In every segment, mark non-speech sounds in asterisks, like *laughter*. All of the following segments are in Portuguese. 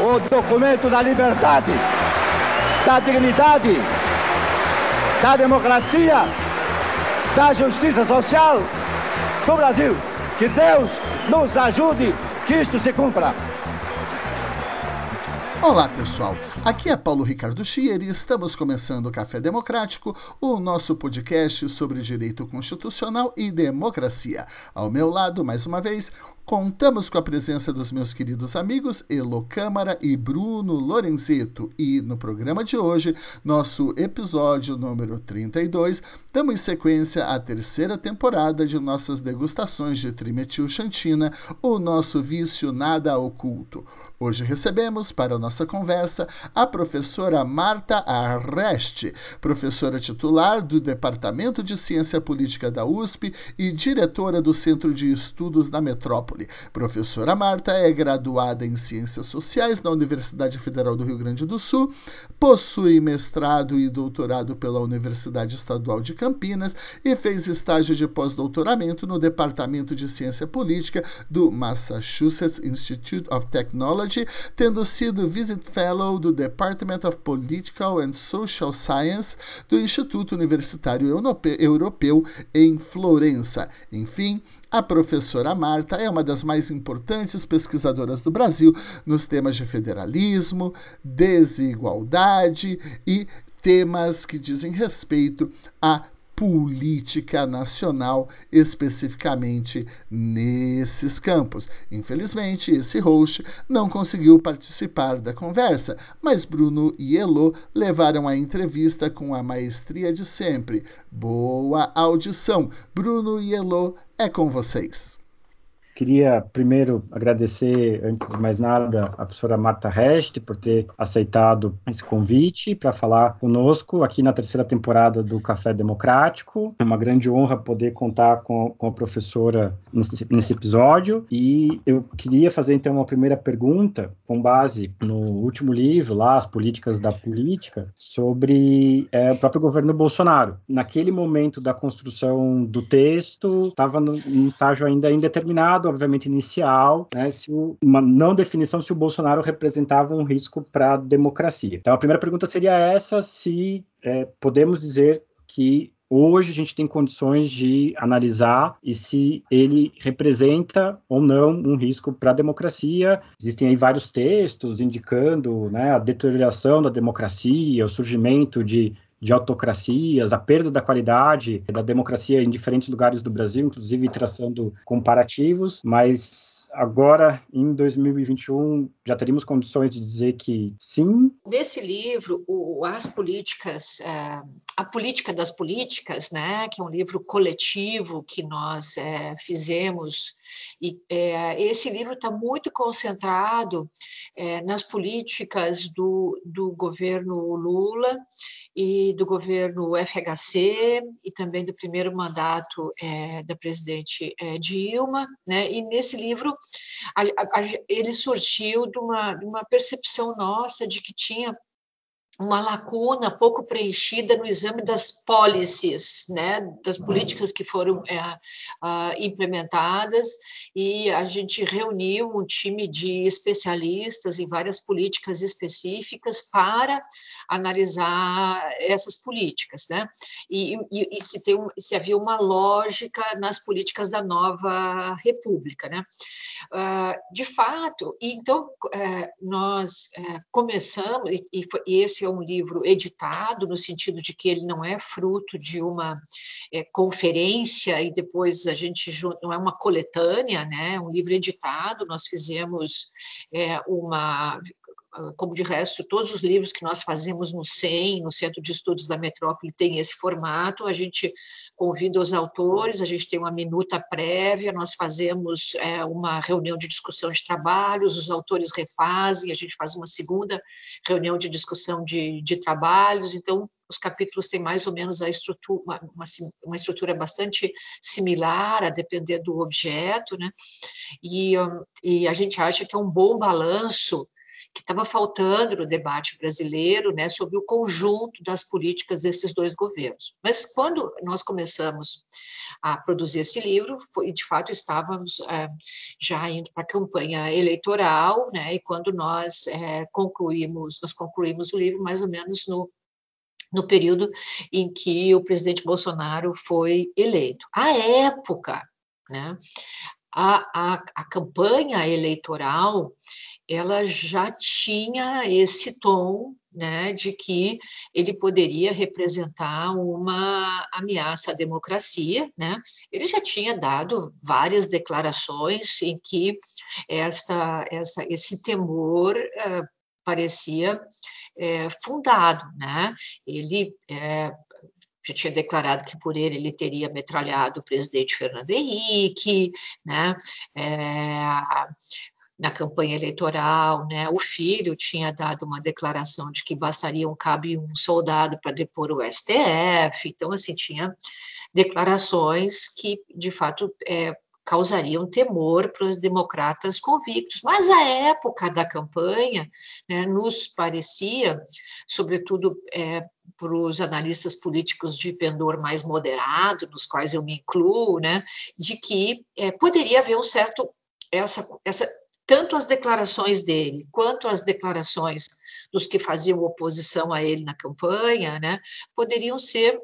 O documento da liberdade, da dignidade, da democracia, da justiça social do Brasil. Que Deus nos ajude que isto se cumpra. Olá, pessoal. Aqui é Paulo Ricardo Schier e estamos começando o Café Democrático, o nosso podcast sobre direito constitucional e democracia. Ao meu lado, mais uma vez, contamos com a presença dos meus queridos amigos Elo Câmara e Bruno Lorenzeto. E no programa de hoje, nosso episódio número 32, damos sequência à terceira temporada de nossas degustações de trimetilxantina, o nosso vício nada oculto. Hoje recebemos para a nossa conversa a professora Marta Arreste, professora titular do Departamento de Ciência Política da USP e diretora do Centro de Estudos da Metrópole. Professora Marta é graduada em Ciências Sociais na Universidade Federal do Rio Grande do Sul, possui mestrado e doutorado pela Universidade Estadual de Campinas e fez estágio de pós-doutoramento no Departamento de Ciência Política do Massachusetts Institute of Technology, tendo sido Visit Fellow do Department of Political and Social Science do Instituto Universitário Europeu em Florença. Enfim, a professora Marta é uma das mais importantes pesquisadoras do Brasil nos temas de federalismo, desigualdade e temas que dizem respeito à política nacional, especificamente nesses campos. Infelizmente, esse host não conseguiu participar da conversa, mas Bruno e Elo levaram a entrevista com a maestria de sempre. Boa audição! Bruno e Elo, é com vocês. Queria primeiro agradecer, antes de mais nada, a professora Marta Rest por ter aceitado esse convite para falar conosco aqui na terceira temporada do Café Democrático. É uma grande honra poder contar com, com a professora nesse, nesse episódio. E eu queria fazer então uma primeira pergunta, com base no último livro, lá, As Políticas da Política, sobre é, o próprio governo Bolsonaro. Naquele momento da construção do texto, estava num estágio ainda indeterminado obviamente, inicial, né, se o, uma não definição se o Bolsonaro representava um risco para a democracia. Então, a primeira pergunta seria essa: se é, podemos dizer que hoje a gente tem condições de analisar e se ele representa ou não um risco para a democracia. Existem aí vários textos indicando né, a deterioração da democracia, o surgimento de de autocracias, a perda da qualidade da democracia em diferentes lugares do Brasil, inclusive traçando comparativos, mas agora, em 2021, já teríamos condições de dizer que sim? Nesse livro, o, as políticas, é, a política das políticas, né, que é um livro coletivo que nós é, fizemos e é, esse livro está muito concentrado é, nas políticas do, do governo Lula e do governo FHC e também do primeiro mandato é, da presidente é, Dilma, né? E nesse livro a, a, ele surgiu de uma, de uma percepção nossa de que tinha uma lacuna pouco preenchida no exame das policies, né, das políticas que foram é, uh, implementadas, e a gente reuniu um time de especialistas em várias políticas específicas para analisar essas políticas, né, e, e, e se, tem, se havia uma lógica nas políticas da nova república, né. Uh, de fato, então, uh, nós eh, começamos, e, e esse é um livro editado, no sentido de que ele não é fruto de uma é, conferência e depois a gente não é uma coletânea, né? É um livro editado. Nós fizemos é, uma como de resto, todos os livros que nós fazemos no CEM, no Centro de Estudos da Metrópole, tem esse formato. A gente convida os autores, a gente tem uma minuta prévia, nós fazemos é, uma reunião de discussão de trabalhos, os autores refazem, a gente faz uma segunda reunião de discussão de, de trabalhos. Então, os capítulos têm mais ou menos a estrutura, uma, uma, estrutura bastante similar, a depender do objeto, né? E, e a gente acha que é um bom balanço que estava faltando no debate brasileiro, né, sobre o conjunto das políticas desses dois governos. Mas quando nós começamos a produzir esse livro, e de fato estávamos é, já indo para a campanha eleitoral, né, e quando nós é, concluímos, nós concluímos o livro mais ou menos no no período em que o presidente Bolsonaro foi eleito. À época, né, a, a, a campanha eleitoral ela já tinha esse tom né, de que ele poderia representar uma ameaça à democracia. Né? Ele já tinha dado várias declarações em que esta, essa, esse temor uh, parecia é, fundado. Né? Ele é, já tinha declarado que por ele ele teria metralhado o presidente Fernando Henrique, né? Na campanha eleitoral, né? O filho tinha dado uma declaração de que bastaria um cabo e um soldado para depor o STF. Então, assim, tinha declarações que, de fato, é, causariam temor para os democratas convictos. Mas a época da campanha né, nos parecia, sobretudo é, para os analistas políticos de pendor mais moderado, nos quais eu me incluo, né, de que é, poderia haver um certo essa, essa tanto as declarações dele quanto as declarações dos que faziam oposição a ele na campanha, né, poderiam ser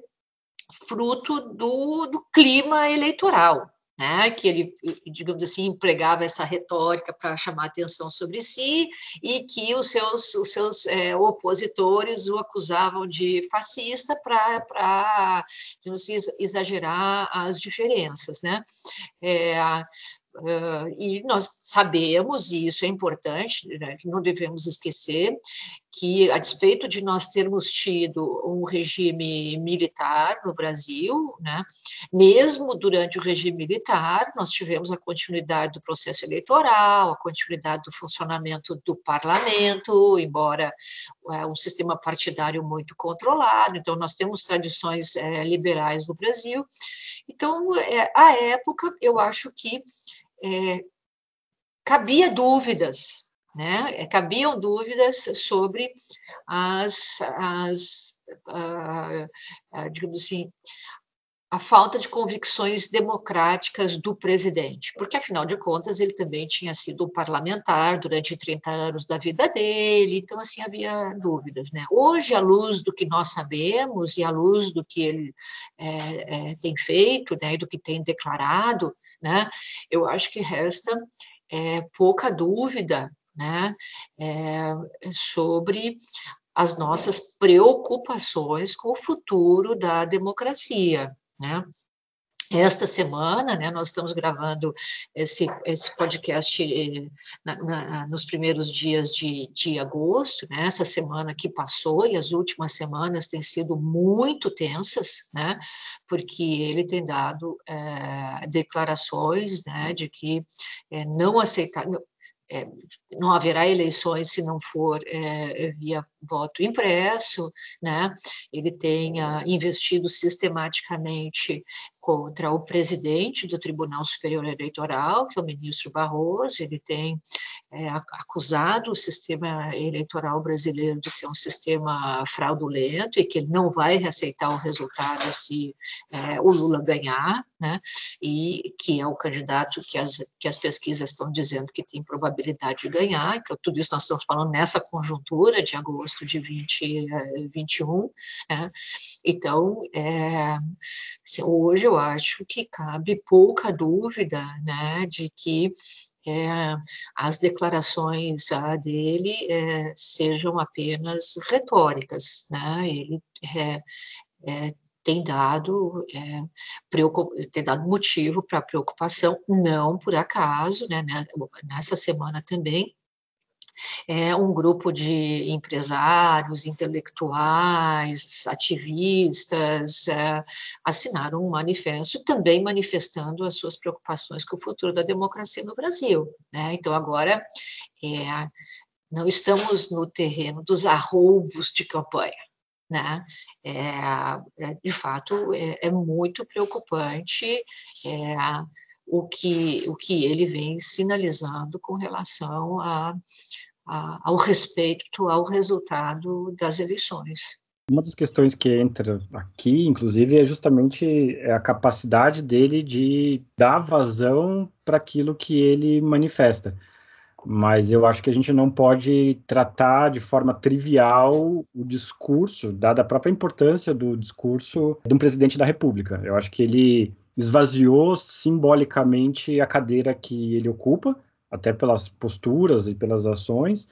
fruto do, do clima eleitoral, né, que ele, digamos assim, empregava essa retórica para chamar atenção sobre si e que os seus, os seus é, opositores o acusavam de fascista para, assim, exagerar as diferenças, né. É, Uh, e nós sabemos, e isso é importante, né, não devemos esquecer, que, a despeito de nós termos tido um regime militar no Brasil, né, mesmo durante o regime militar, nós tivemos a continuidade do processo eleitoral, a continuidade do funcionamento do parlamento, embora é, um sistema partidário muito controlado, então nós temos tradições é, liberais no Brasil. Então, é, à época, eu acho que é, cabia dúvidas, né? É, cabiam dúvidas sobre as, as a, a, digamos assim, a falta de convicções democráticas do presidente, porque, afinal de contas, ele também tinha sido um parlamentar durante 30 anos da vida dele, então, assim, havia dúvidas. Né? Hoje, à luz do que nós sabemos e à luz do que ele é, é, tem feito né, e do que tem declarado, né, eu acho que resta é, pouca dúvida né, é, sobre as nossas preocupações com o futuro da democracia né? Esta semana, né, nós estamos gravando esse, esse podcast eh, na, na, nos primeiros dias de, de agosto, né, essa semana que passou e as últimas semanas têm sido muito tensas, né, porque ele tem dado é, declarações né, de que é, não aceitar, é, não haverá eleições se não for é, via voto impresso, né? Ele tenha investido sistematicamente contra o presidente do Tribunal Superior Eleitoral, que é o ministro Barroso, ele tem é, acusado o sistema eleitoral brasileiro de ser um sistema fraudulento e que ele não vai reaceitar o resultado se é, o Lula ganhar, né? E que é o candidato que as, que as pesquisas estão dizendo que tem probabilidade de ganhar. Então, tudo isso nós estamos falando nessa conjuntura de agosto de 2021. Né? Então, é, assim, hoje eu acho que cabe pouca dúvida né, de que é, as declarações ah, dele é, sejam apenas retóricas. Né? Ele é, tem dado, é, tem dado motivo para preocupação, não por acaso, né, né, nessa semana também é, um grupo de empresários, intelectuais, ativistas é, assinaram um manifesto também manifestando as suas preocupações com o futuro da democracia no Brasil. Né? Então, agora, é, não estamos no terreno dos arroubos de campanha. Né? É, é de fato, é, é muito preocupante é, o que, o que ele vem sinalizando com relação a, a, ao respeito ao resultado das eleições. Uma das questões que entra aqui, inclusive, é justamente a capacidade dele de dar vazão para aquilo que ele manifesta. Mas eu acho que a gente não pode tratar de forma trivial o discurso, dada a própria importância do discurso de um presidente da República. Eu acho que ele esvaziou simbolicamente a cadeira que ele ocupa, até pelas posturas e pelas ações,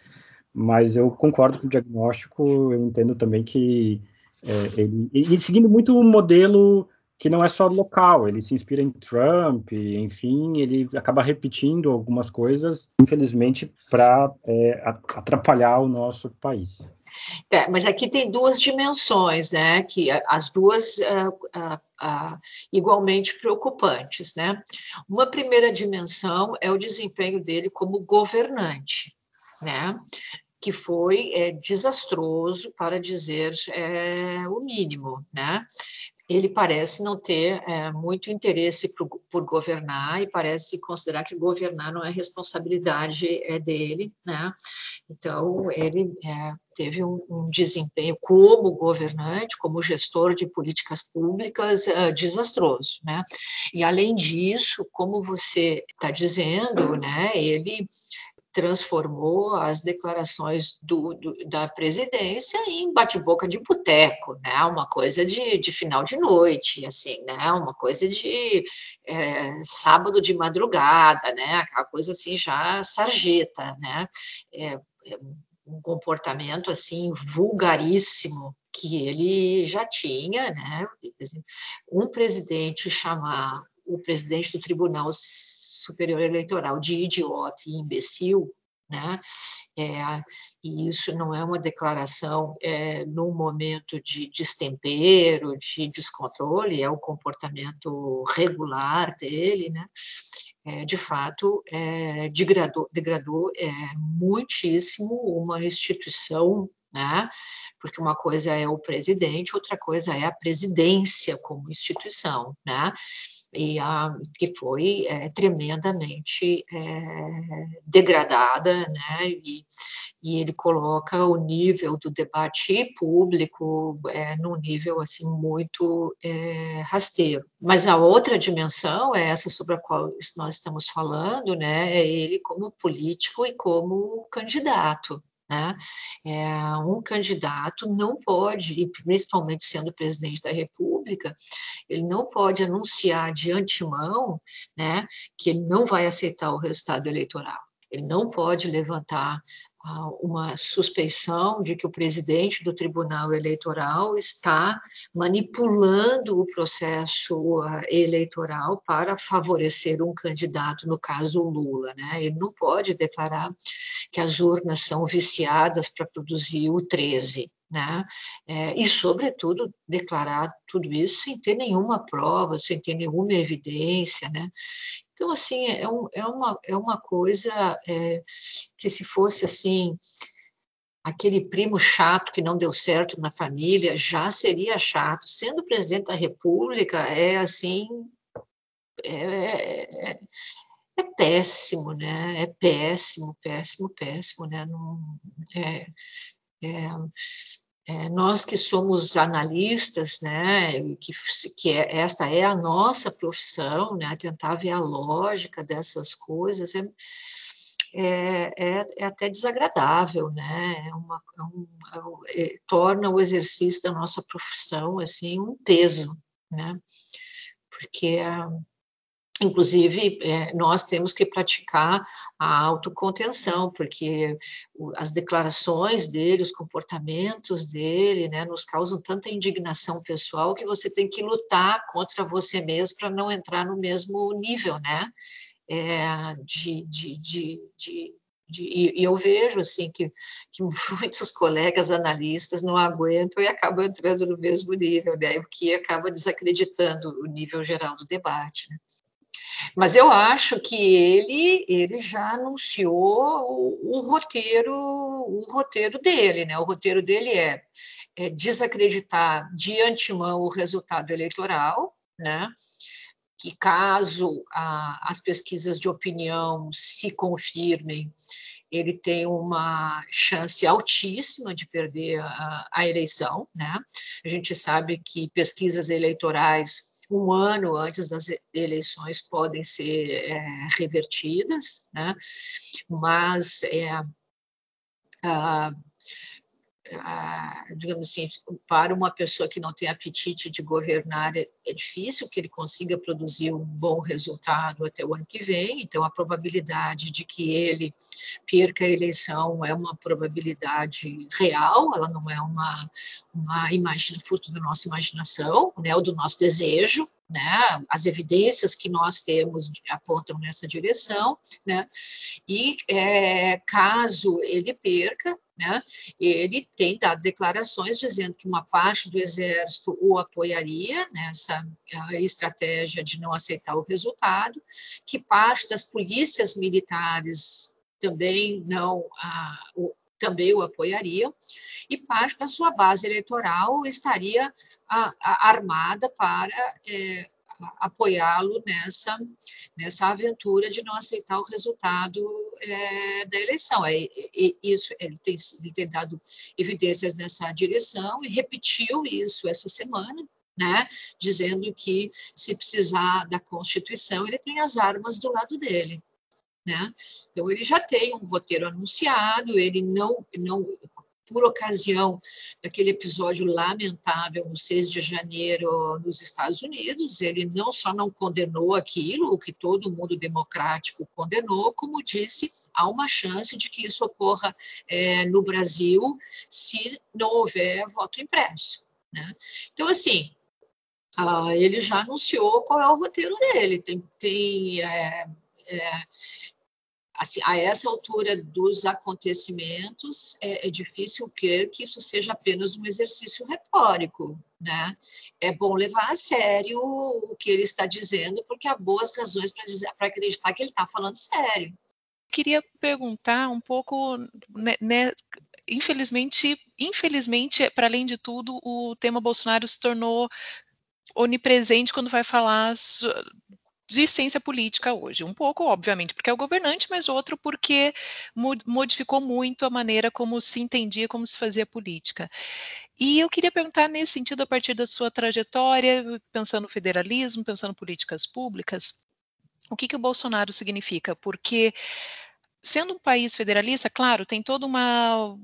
mas eu concordo com o diagnóstico, eu entendo também que é, ele, seguindo muito um modelo que não é só local, ele se inspira em Trump, enfim, ele acaba repetindo algumas coisas, infelizmente, para é, atrapalhar o nosso país. É, mas aqui tem duas dimensões, né, que as duas uh, uh, uh, igualmente preocupantes, né. Uma primeira dimensão é o desempenho dele como governante, né, que foi é, desastroso, para dizer é, o mínimo, né ele parece não ter é, muito interesse por, por, governar e parece considerar que governar não é responsabilidade é dele, né? Então ele é, teve um, um, desempenho como governante, como gestor de políticas públicas é, desastroso, né? E além disso, como você está dizendo, né? Ele transformou as declarações do, do, da presidência em bate-boca de boteco, né? Uma coisa de, de, final de noite, assim, né? Uma coisa de é, sábado de madrugada, né? Aquela coisa assim já sarjeta, né? É, é um comportamento assim vulgaríssimo que ele já tinha, né? Um presidente chamar o presidente do Tribunal Superior Eleitoral de idiota e imbecil, né? É, e isso não é uma declaração é, num momento de destempero, de descontrole, é o comportamento regular dele, né? É, de fato, é, degradou, degradou é, muitíssimo uma instituição né? Porque uma coisa é o presidente, outra coisa é a presidência como instituição, né? E a, que foi é, tremendamente é, degradada, né? E, e, ele coloca o nível do debate público é, num nível assim muito é, rasteiro. Mas a outra dimensão é essa sobre a qual nós estamos falando, né? É ele como político e como candidato. Né? É, um candidato não pode, e principalmente sendo presidente da República, ele não pode anunciar de antemão né, que ele não vai aceitar o resultado eleitoral. Ele não pode levantar uma suspeição de que o presidente do Tribunal Eleitoral está manipulando o processo ah, eleitoral para favorecer um candidato, no caso o Lula. Né? Ele não pode declarar que as urnas são viciadas para produzir o 13. Né? É, e, sobretudo, declarar tudo isso sem ter nenhuma prova, sem ter nenhuma evidência. Né? Então, assim, é, um, é, uma, é uma coisa é, que se fosse assim, aquele primo chato que não deu certo na família, já seria chato. Sendo presidente da República, é assim, é, é, é péssimo, né? É péssimo, péssimo, péssimo, né? Não, é, é, nós que somos analistas, né, que, que é, esta é a nossa profissão, né, tentar ver a lógica dessas coisas, é, é, é, é até desagradável, né, é uma, é um, é torna o exercício da nossa profissão, assim, um peso, né, porque Inclusive, é, nós temos que praticar a autocontenção, porque as declarações dele, os comportamentos dele, né, nos causam tanta indignação pessoal que você tem que lutar contra você mesmo para não entrar no mesmo nível, né, é, de, de, de, de e, eu vejo assim que, que muitos *laughs* colegas analistas não aguentam e acabam entrando no mesmo nível, né? o que acaba desacreditando o nível geral do debate. Né? Mas eu acho que ele, ele já anunciou o, o, roteiro, o roteiro dele, né? O roteiro dele é, é desacreditar de antemão o resultado eleitoral, né? que caso a, as pesquisas de opinião se confirmem, ele tem uma chance altíssima de perder a, a eleição, né? A gente sabe que pesquisas eleitorais um ano antes das eleições podem ser é, revertidas, né? Mas é, a, digamos assim, para uma pessoa que não tem apetite de governar, é, é difícil que ele consiga produzir um bom resultado até o ano que vem. Então, a probabilidade de que ele perca a eleição é uma probabilidade real, ela não é uma, uma imagem fruto da nossa imaginação, né, ou do nosso desejo, né? As evidências que nós temos apontam nessa direção, né? E é, caso ele perca, né? Ele tem dado declarações dizendo que uma parte do exército o apoiaria nessa estratégia de não aceitar o resultado, que parte das polícias militares também não o, também o apoiariam, e parte da sua base eleitoral estaria a, a, armada para é, apoiá-lo nessa, nessa aventura de não aceitar o resultado é, da eleição. É, é, isso, ele tem, ele tem dado evidências nessa direção e repetiu isso essa semana, né, dizendo que se precisar da Constituição, ele tem as armas do lado dele. Né? Então, ele já tem um roteiro anunciado, ele não, não por ocasião daquele episódio lamentável no 6 de janeiro nos Estados Unidos, ele não só não condenou aquilo, o que todo mundo democrático condenou, como disse, há uma chance de que isso ocorra é, no Brasil se não houver voto impresso. Né? Então, assim, ah, ele já anunciou qual é o roteiro dele. Tem, tem é, é, assim, a essa altura dos acontecimentos, é, é, difícil crer que isso seja apenas um exercício retórico. Né? É bom levar a sério o que ele está dizendo, porque há boas razões para acreditar que ele está falando sério. Queria perguntar um pouco, né, né, infelizmente, infelizmente, para além de tudo, o tema Bolsonaro se tornou onipresente quando vai falar de ciência política hoje. Um pouco, obviamente, porque é o governante, mas outro porque modificou muito a maneira como se entendia, como se fazia política. E eu queria perguntar nesse sentido, a partir da sua trajetória, pensando no federalismo, pensando políticas públicas, o que, que o Bolsonaro significa? Porque, sendo um país federalista, claro, tem toda uma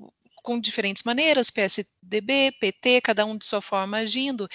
com diferentes maneiras, PSDB, PT, cada um de sua forma agindo,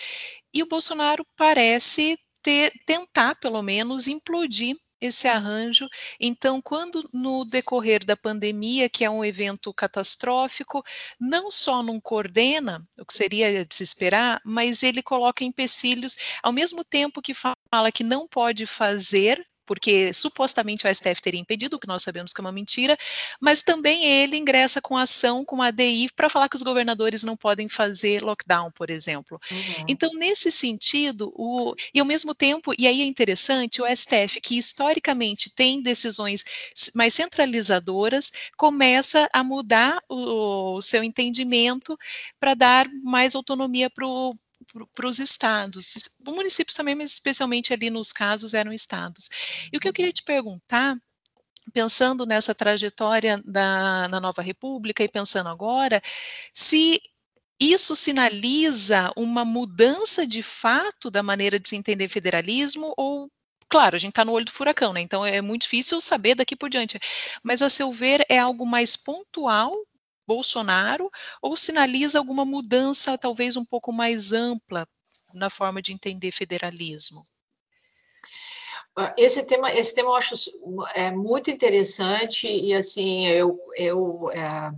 e o Bolsonaro parece ter, tentar, pelo menos, implodir esse arranjo. Então, quando no decorrer da pandemia, que é um evento catastrófico, não só não coordena, o que seria de se esperar, mas ele coloca empecilhos, ao mesmo tempo que fala que não pode fazer porque supostamente o STF teria impedido, o que nós sabemos que é uma mentira, mas também ele ingressa com ação com a ADI para falar que os governadores não podem fazer lockdown, por exemplo. Uhum. Então, nesse sentido, o, e ao mesmo tempo, e aí é interessante, o STF, que historicamente tem decisões mais centralizadoras, começa a mudar o, o seu entendimento para dar mais autonomia para o para os estados, municípios também, mas especialmente ali nos casos eram estados. E o que eu queria te perguntar pensando nessa trajetória da, na nova república e pensando agora, se isso sinaliza uma mudança de fato da maneira de se entender federalismo ou claro, a gente está no olho do furacão, né? Então é muito difícil saber daqui por diante. Mas a seu ver é algo mais pontual Bolsonaro ou sinaliza alguma mudança talvez um pouco mais ampla na forma de entender federalismo? Ah, esse tema, esse tema eu acho é muito interessante e assim eu, eu é,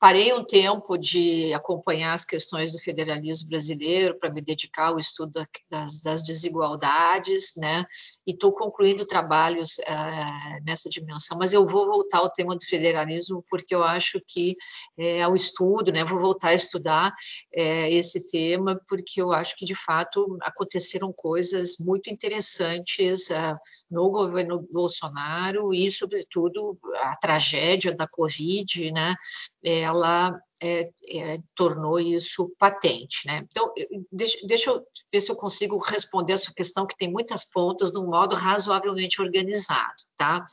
Parei um tempo de acompanhar as questões do federalismo brasileiro para me dedicar ao estudo das, das desigualdades, né? E estou concluindo trabalhos uh, nessa dimensão. Mas eu vou voltar ao tema do federalismo porque eu acho que é o estudo, né? Vou voltar a estudar é, esse tema porque eu acho que de fato aconteceram coisas muito interessantes uh, no governo Bolsonaro e, sobretudo, a tragédia da Covid, né? Ela é, é, tornou isso patente. Né? Então, deixa, deixa, eu ver se eu consigo responder essa questão, que tem muitas pontas, de um modo razoavelmente organizado. Tá?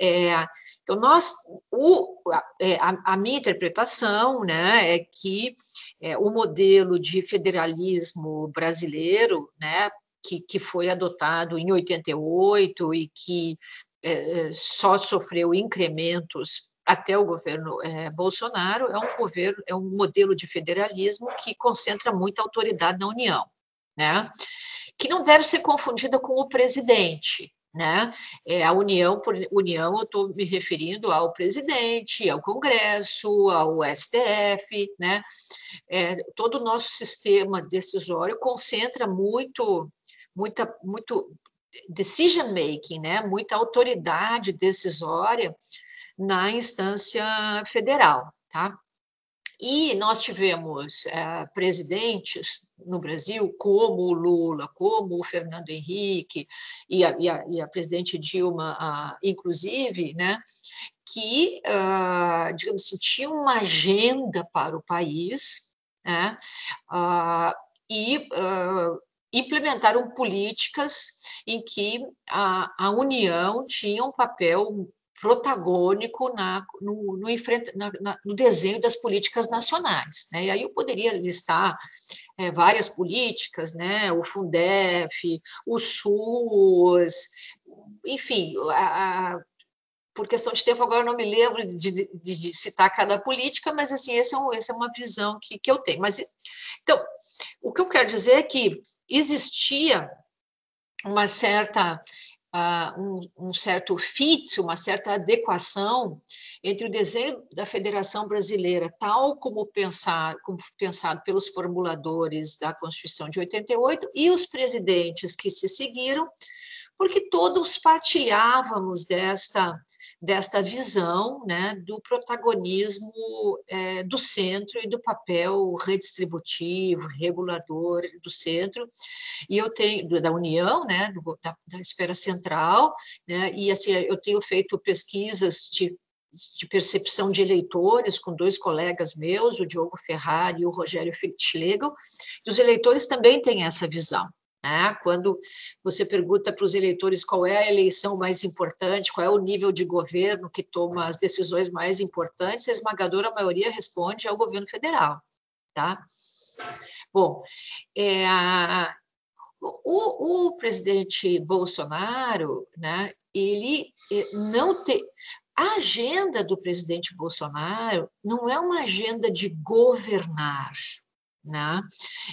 É, então, nós, o, é, a, a, minha interpretação né, é que é, o modelo de federalismo brasileiro, né, que, que foi adotado em 88 e que é, só sofreu incrementos até o governo é, Bolsonaro é um governo é um modelo de federalismo que concentra muita autoridade na União, né? Que não deve ser confundida com o presidente, né? É, a União por União eu estou me referindo ao presidente, ao Congresso, ao STF, né? É, todo o nosso sistema decisório concentra muito, muita, muito decision making, né? Muita autoridade decisória na instância federal, tá? E nós tivemos é, presidentes no Brasil, como o Lula, como o Fernando Henrique e a, e a, e a presidente Dilma, inclusive, né, que, uh, digamos assim, tinham uma agenda para o país né, uh, e uh, implementaram políticas em que a, a União tinha um papel protagônico na, no, no, na, na, no, desenho das políticas nacionais. Né? E aí eu poderia listar é, várias políticas, né? o Fundef, o SUS, enfim, a, a, por questão de tempo agora não me lembro de, de, de, citar cada política, mas assim, é um, essa é uma visão que, que eu tenho. Mas, então, o que eu quero dizer é que existia uma certa uh, um, um, certo fit, uma certa adequação entre o desenho da Federação Brasileira, tal como, pensar, como pensado pelos formuladores da Constituição de 88, e os presidentes que se seguiram, porque todos partilhávamos desta desta visão né, do protagonismo é, do centro e do papel redistributivo, regulador do centro, e eu tenho, da União, né, do, da, da esfera central, né, e assim, eu tenho feito pesquisas de de percepção de eleitores com dois colegas meus, o Diogo Ferrari e o Rogério Schlegel, e os eleitores também têm essa visão. Né? Quando você pergunta para os eleitores qual é a eleição mais importante, qual é o nível de governo que toma as decisões mais importantes, a esmagadora maioria responde ao governo federal. Tá? Bom, é, o, o, presidente Bolsonaro, né, ele é, não tem. A agenda do presidente Bolsonaro não é uma agenda de governar, né?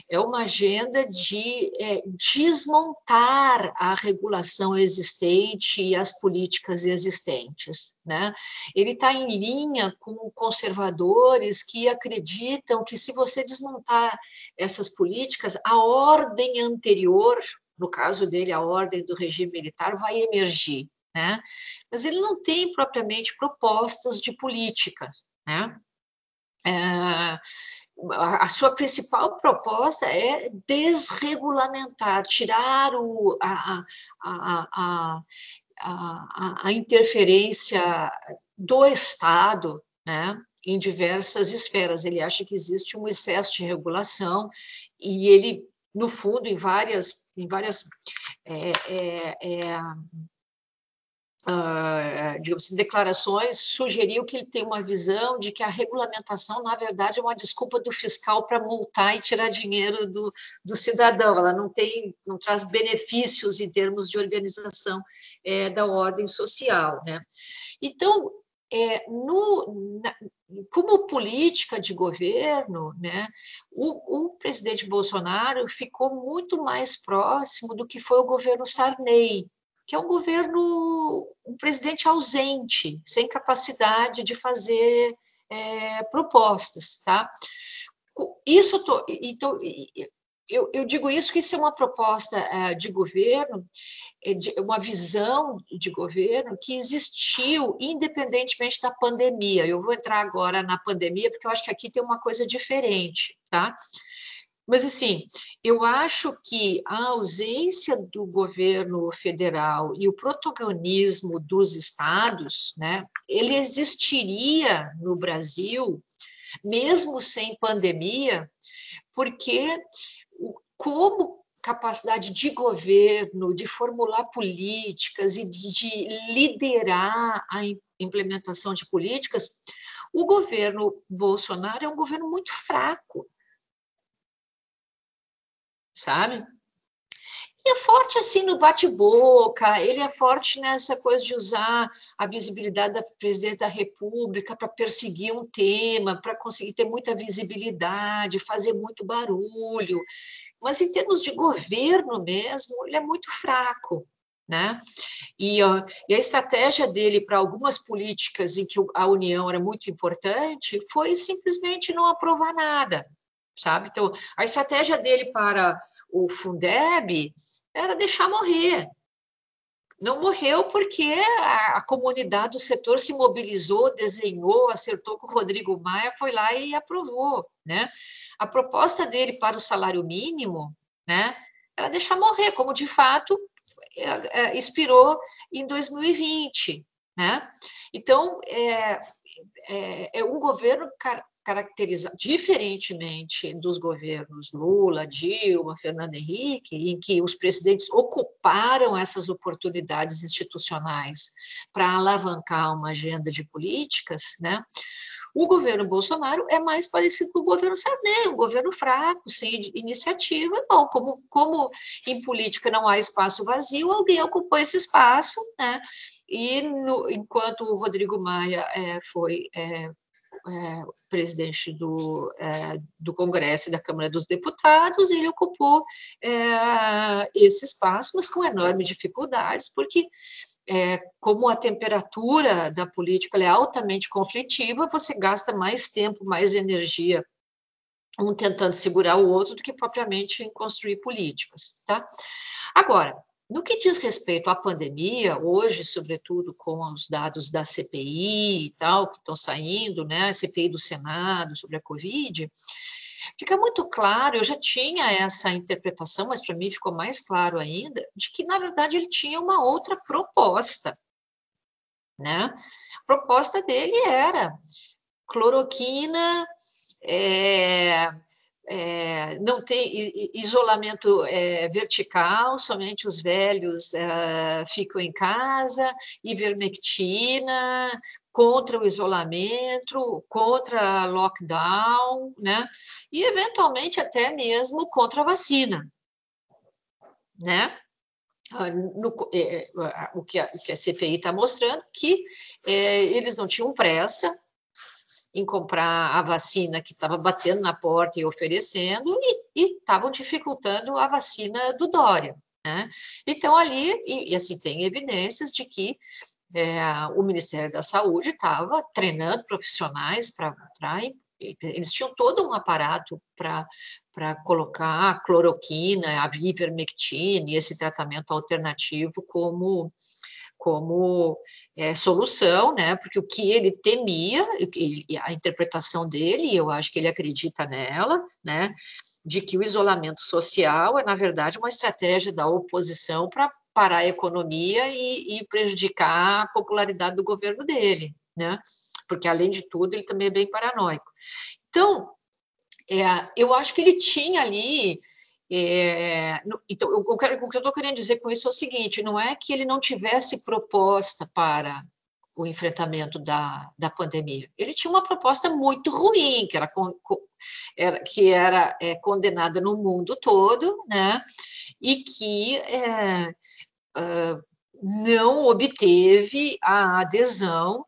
É uma agenda de é, desmontar a regulação existente e as políticas existentes. Né? Ele está em linha com conservadores que acreditam que, se você desmontar essas políticas, a ordem anterior, no caso dele, a ordem do regime militar, vai emergir. Né? Mas ele não tem propriamente propostas de política. Né? É, a sua principal proposta é desregulamentar, tirar o, a, a, a, a, interferência do Estado né, em diversas esferas. Ele acha que existe um excesso de regulação e ele, no fundo, em várias, em várias é, é, é, uh, digamos assim, declarações, sugeriu que ele tem uma visão de que a regulamentação, na verdade, é uma desculpa do fiscal para multar e tirar dinheiro do, do cidadão. Ela não tem, não traz benefícios em termos de organização é, da ordem social, né? Então, é, no, na, como política de governo, né, o, o, presidente Bolsonaro ficou muito mais próximo do que foi o governo Sarney, que é um governo, um presidente ausente, sem capacidade de fazer é, propostas, tá? Isso, tô, então, eu, eu, digo isso que isso é uma proposta é, de governo, é de, uma visão de governo que existiu independentemente da pandemia. Eu vou entrar agora na pandemia porque eu acho que aqui tem uma coisa diferente, tá? Mas, assim, eu acho que a ausência do governo federal e o protagonismo dos estados, né, ele existiria no Brasil, mesmo sem pandemia, porque como capacidade de governo, de formular políticas e de, de liderar a implementação de políticas, o governo Bolsonaro é um governo muito fraco sabe? E é forte assim no bate-boca, ele é forte nessa coisa de usar a visibilidade da presidente da República para perseguir um tema, para conseguir ter muita visibilidade, fazer muito barulho. Mas em termos de governo mesmo, ele é muito fraco. Né? E, ó, e a estratégia dele para algumas políticas em que a União era muito importante foi simplesmente não aprovar nada, sabe? Então, a estratégia dele para o Fundeb era deixar morrer. Não morreu porque a, a, comunidade do setor se mobilizou, desenhou, acertou com o Rodrigo Maia, foi lá e aprovou. Né? A proposta dele para o salário mínimo né, era deixar morrer, como de fato é, é, expirou em 2020. Né? Então, é, é, é um governo caracterizado, diferentemente dos governos Lula, Dilma, Fernando Henrique, em que os presidentes ocuparam essas oportunidades institucionais para alavancar uma agenda de políticas, né? O governo Bolsonaro é mais parecido com o governo Sarney, um governo fraco, sem iniciativa. Bom, como, como em política não há espaço vazio, alguém ocupou esse espaço, né? E no, enquanto o Rodrigo Maia é, foi é, é, presidente do, é, do Congresso e da Câmara dos Deputados, ele ocupou é, esse espaço, mas com enormes dificuldades, porque é, como a temperatura da política é altamente conflitiva, você gasta mais tempo, mais energia um tentando segurar o outro do que propriamente em construir políticas, tá? Agora, no que diz respeito à pandemia, hoje, sobretudo com os dados da CPI e tal, que estão saindo, né, a CPI do Senado sobre a Covid, fica muito claro, eu já tinha essa interpretação, mas para mim ficou mais claro ainda, de que, na verdade, ele tinha uma outra proposta. Né? A proposta dele era cloroquina, é, é, não tem isolamento é, vertical, somente os velhos é, ficam em casa, ivermectina, contra o isolamento, contra lockdown, né? E eventualmente até mesmo contra a vacina, né? Ah, no, é, é, o, que a, o que a CPI está mostrando que é, eles não tinham pressa, em comprar a vacina que estava batendo na porta e oferecendo, e estavam dificultando a vacina do Dória. Né? Então, ali, e, e assim, tem evidências de que é, o Ministério da Saúde estava treinando profissionais para. Eles tinham todo um aparato para colocar a cloroquina, a ivermectina e esse tratamento alternativo como como é, solução, né? Porque o que ele temia, a interpretação dele, eu acho que ele acredita nela, né? De que o isolamento social é, na verdade, uma estratégia da oposição para parar a economia e, e, prejudicar a popularidade do governo dele, né? Porque, além de tudo, ele também é bem paranoico. Então, é, eu acho que ele tinha ali é, então, eu, quero, o que eu estou querendo dizer com isso é o seguinte: não é que ele não tivesse proposta para o enfrentamento da, da pandemia. Ele tinha uma proposta muito ruim, que era, era que era é, condenada no mundo todo, né? E que é, não obteve a adesão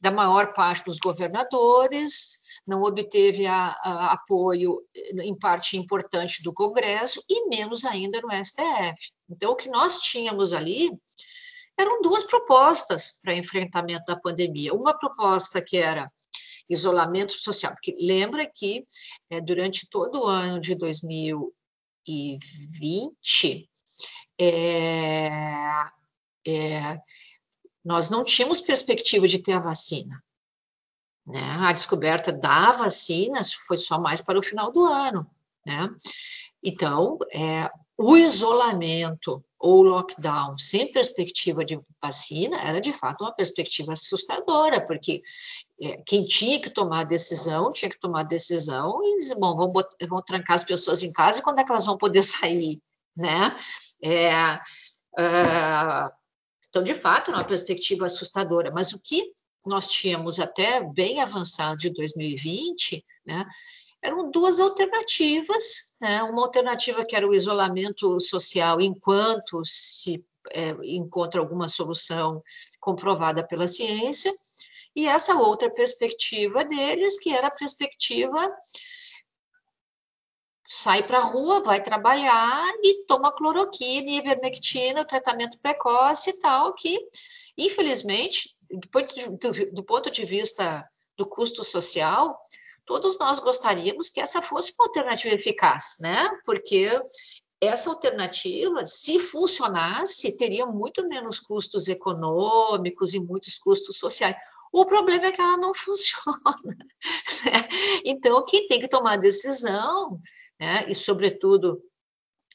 da maior parte dos governadores, não obteve a, a apoio, em parte importante, do Congresso e menos ainda no STF. Então, o que nós tínhamos ali eram duas propostas para enfrentamento da pandemia. Uma proposta que era isolamento social, porque lembra que é, durante todo o ano de 2020, é, é, nós não tínhamos perspectiva de ter a vacina. Né? A descoberta da vacina foi só mais para o final do ano. Né? Então, é, o isolamento ou lockdown sem perspectiva de vacina era de fato uma perspectiva assustadora, porque é, quem tinha que tomar a decisão tinha que tomar a decisão e dizer, bom, vão, botar, vão trancar as pessoas em casa e quando é que elas vão poder *laughs* sair, né? É, é, então, de fato, é uma perspectiva assustadora, mas o que nós tínhamos até bem avançado de 2020, né? eram duas alternativas, né? uma alternativa que era o isolamento social enquanto se é, encontra alguma solução comprovada pela ciência, e essa outra perspectiva deles, que era a perspectiva sai para a rua, vai trabalhar e toma cloroquina ivermectina, tratamento precoce e tal, que, infelizmente, do, do, ponto de vista do custo social, todos nós gostaríamos que essa fosse uma alternativa eficaz, né? Porque essa alternativa, se funcionasse, teria muito menos custos econômicos e muitos custos sociais. O problema é que ela não *laughs* funciona. Né? Então, quem tem que tomar a decisão, né, e, sobretudo,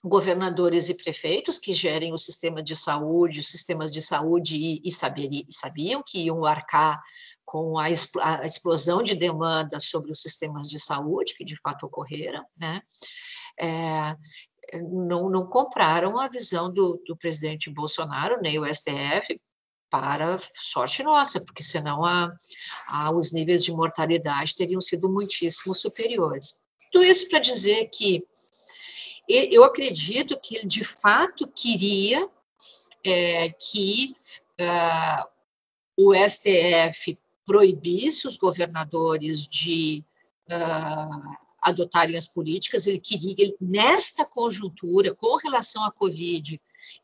governadores e prefeitos que gerem o sistema de saúde, os sistemas de saúde e, e, saber, e sabiam que iam arcar com a, a, explosão de demanda sobre os sistemas de saúde, que de fato ocorreram, né? É, não, não compraram a visão do, do presidente Bolsonaro, nem o STF, para sorte nossa, porque senão a, a, os níveis de mortalidade teriam sido muitíssimo superiores. Tudo isso para dizer que eu acredito que ele de fato queria é, que uh, o STF proibisse os governadores de uh, adotarem as políticas, ele queria, ele, nesta conjuntura, com relação à Covid,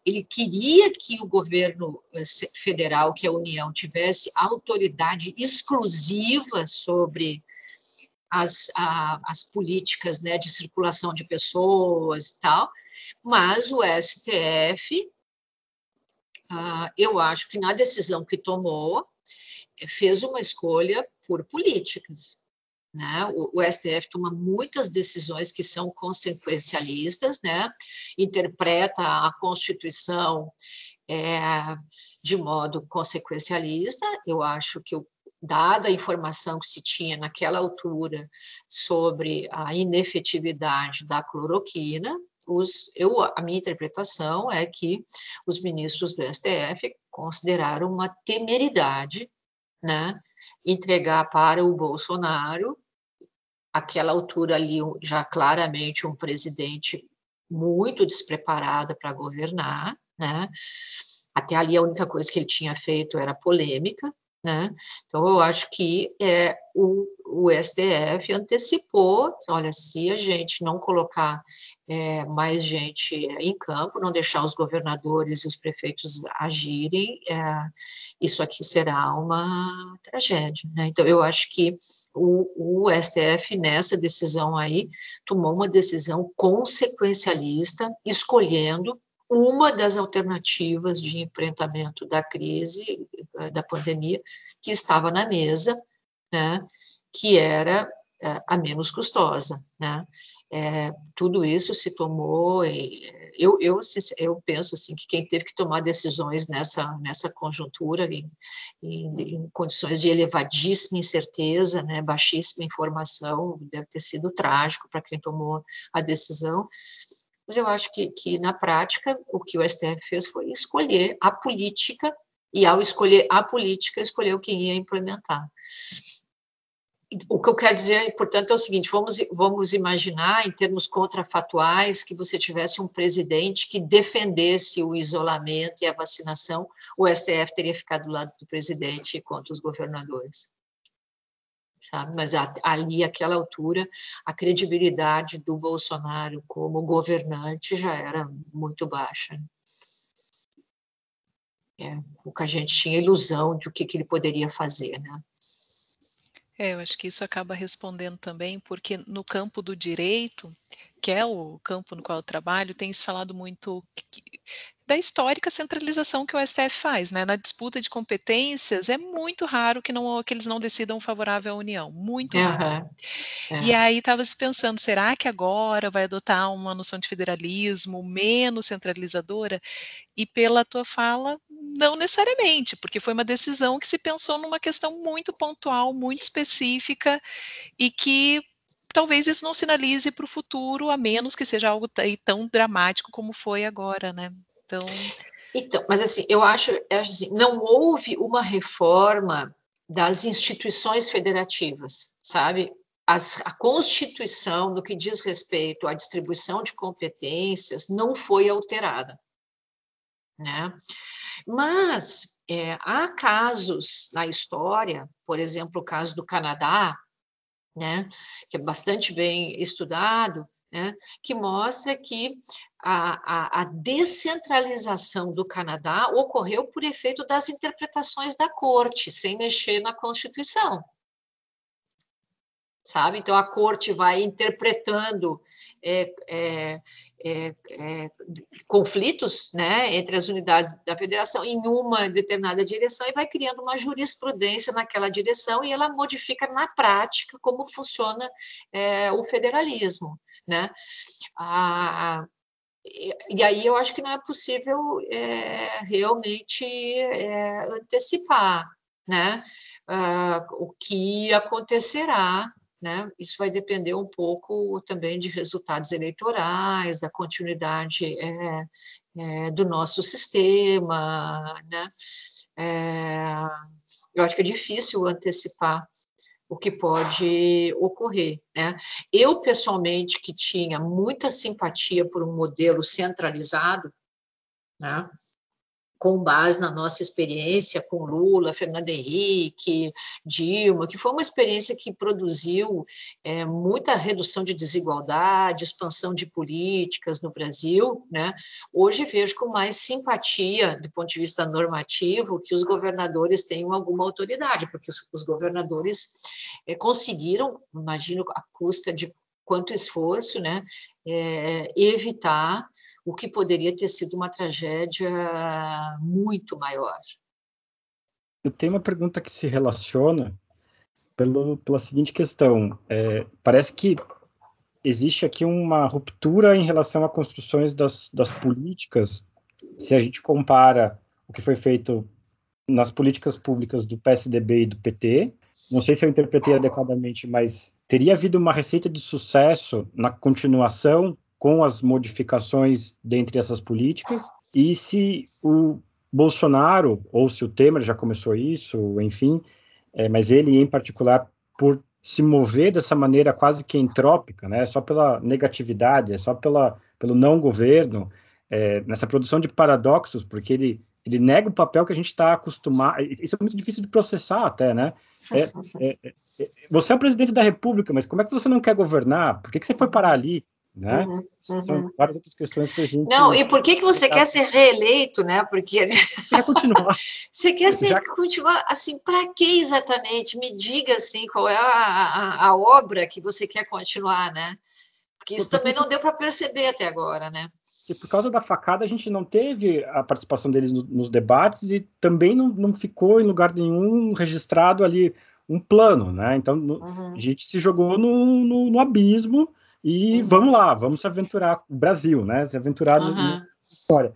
ele queria que o governo eh, federal, que a União, tivesse autoridade exclusiva sobre as, a, as políticas né, de circulação de pessoas e tal, mas o STF, ah, eu acho que na decisão que tomou, fez uma escolha por políticas. Né? O, o, STF toma muitas decisões que são consequencialistas, né? interpreta a Constituição é, de modo consequencialista. Eu acho que, dada a informação que se tinha naquela altura sobre a inefetividade da cloroquina, os, eu, a minha interpretação é que os ministros do STF consideraram uma temeridade né, entregar para o Bolsonaro, aquela altura ali, já claramente um presidente muito despreparado para governar, né? Até ali a única coisa que ele tinha feito era polêmica, né? Então, eu acho que é, o, o STF antecipou, olha, se a gente não colocar é, mais gente em campo, não deixar os governadores e os prefeitos agirem, é, isso aqui será uma tragédia. Né? Então, eu acho que o, o STF, nessa decisão aí, tomou uma decisão consequencialista, escolhendo uma das alternativas de enfrentamento da crise, eh, da pandemia, que estava na mesa, né, que era é, a menos custosa, né? É, tudo isso se tomou, eu, eu, eu penso assim que quem teve que tomar decisões nessa, nessa conjuntura, em, em, em condições de elevadíssima incerteza, né, baixíssima informação, deve ter sido trágico para quem tomou a decisão, mas eu acho que, que, na prática, o que o STF fez foi escolher a política, e ao escolher a política, escolheu quem ia implementar. O que eu quero dizer, portanto, é o seguinte: vamos, vamos imaginar, em termos contrafatuais, que você tivesse um presidente que defendesse o isolamento e a vacinação, o STF teria ficado do lado do presidente contra os governadores sabe? Mas ali, àquela altura, a credibilidade do Bolsonaro como governante já era muito baixa. É, o que a gente tinha ilusão de o que, que ele poderia fazer, né? É, eu acho que isso acaba respondendo também, porque no campo do direito, que é o campo no qual eu trabalho, tem se falado muito da histórica centralização que o STF faz, né? Na disputa de competências, é muito raro que, não, que eles não decidam favorável à União, muito uhum. raro. É. E aí estava se pensando, será que agora vai adotar uma noção de federalismo menos centralizadora? E pela tua fala, não necessariamente, porque foi uma decisão que se pensou numa questão muito pontual, muito específica, e que talvez isso não sinalize para o futuro, a menos que seja algo tão dramático como foi agora, né? Então, então mas assim, eu acho, assim, não houve uma reforma das instituições federativas, sabe? As, a Constituição, no que diz respeito à distribuição de competências, não foi alterada. Né? Mas é, há casos na história, por exemplo, o caso do Canadá, né, que é bastante bem estudado, né, que mostra que a, a, a, descentralização do Canadá ocorreu por efeito das interpretações da corte, sem mexer na Constituição sabe? Então, a corte vai interpretando é, é, é, é, conflitos né, entre as unidades da federação em uma determinada direção e vai criando uma jurisprudência naquela direção e ela modifica na prática como funciona é, o federalismo. Né? A, e aí eu acho que não é possível é, realmente antecipar né, uh, o que acontecerá né? Isso vai depender um pouco também de resultados eleitorais, da continuidade é, é, do nosso sistema, né? É, eu acho que é difícil antecipar o que pode ocorrer. Né? Eu, pessoalmente, que tinha muita simpatia por um modelo centralizado, né? Com base na nossa experiência com Lula, Fernando Henrique, Dilma, que foi uma experiência que produziu é, muita redução de desigualdade, expansão de políticas no Brasil, né? Hoje vejo com mais simpatia, do ponto de vista normativo, que os governadores tenham alguma autoridade, porque os, governadores é, conseguiram, imagino, a custa de quanto esforço, né, é, evitar o que poderia ter sido uma tragédia muito maior. Eu tenho uma pergunta que se relaciona pelo, pela seguinte questão. É, parece que existe aqui uma ruptura em relação a construções das, das políticas, se a gente compara o que foi feito nas políticas públicas do PSDB e do PT. Não sei se eu interpretei adequadamente, mas teria havido uma receita de sucesso na continuação com as modificações dentre essas políticas? E se o Bolsonaro ou se o Temer já começou isso, enfim, é, mas ele em particular por se mover dessa maneira quase que entrópica, né, só pela negatividade, é só pela, pelo não governo, é, nessa produção de paradoxos, porque ele ele nega o papel que a gente está acostumado. Isso é muito difícil de processar, até, né? É, é, é, é, você é o presidente da República, mas como é que você não quer governar? Por que, que você foi parar ali? Né? Uhum, uhum. São várias outras questões que a gente. Não, e por que, que você quer ser reeleito, né? Porque. *laughs* Você quer continuar. você quer ser, Já... continuar, assim, para que exatamente? Me diga, assim, qual é a, a, a obra que você quer continuar, né? Porque isso também não deu para perceber até agora, né? Que por causa da facada a gente não teve a participação deles no, nos debates e também não, não ficou em lugar nenhum registrado ali um plano, né? Então no, uhum. a gente se jogou no, no, no abismo e uhum. vamos lá, vamos se aventurar, o Brasil, né? Se aventurar uhum. na história.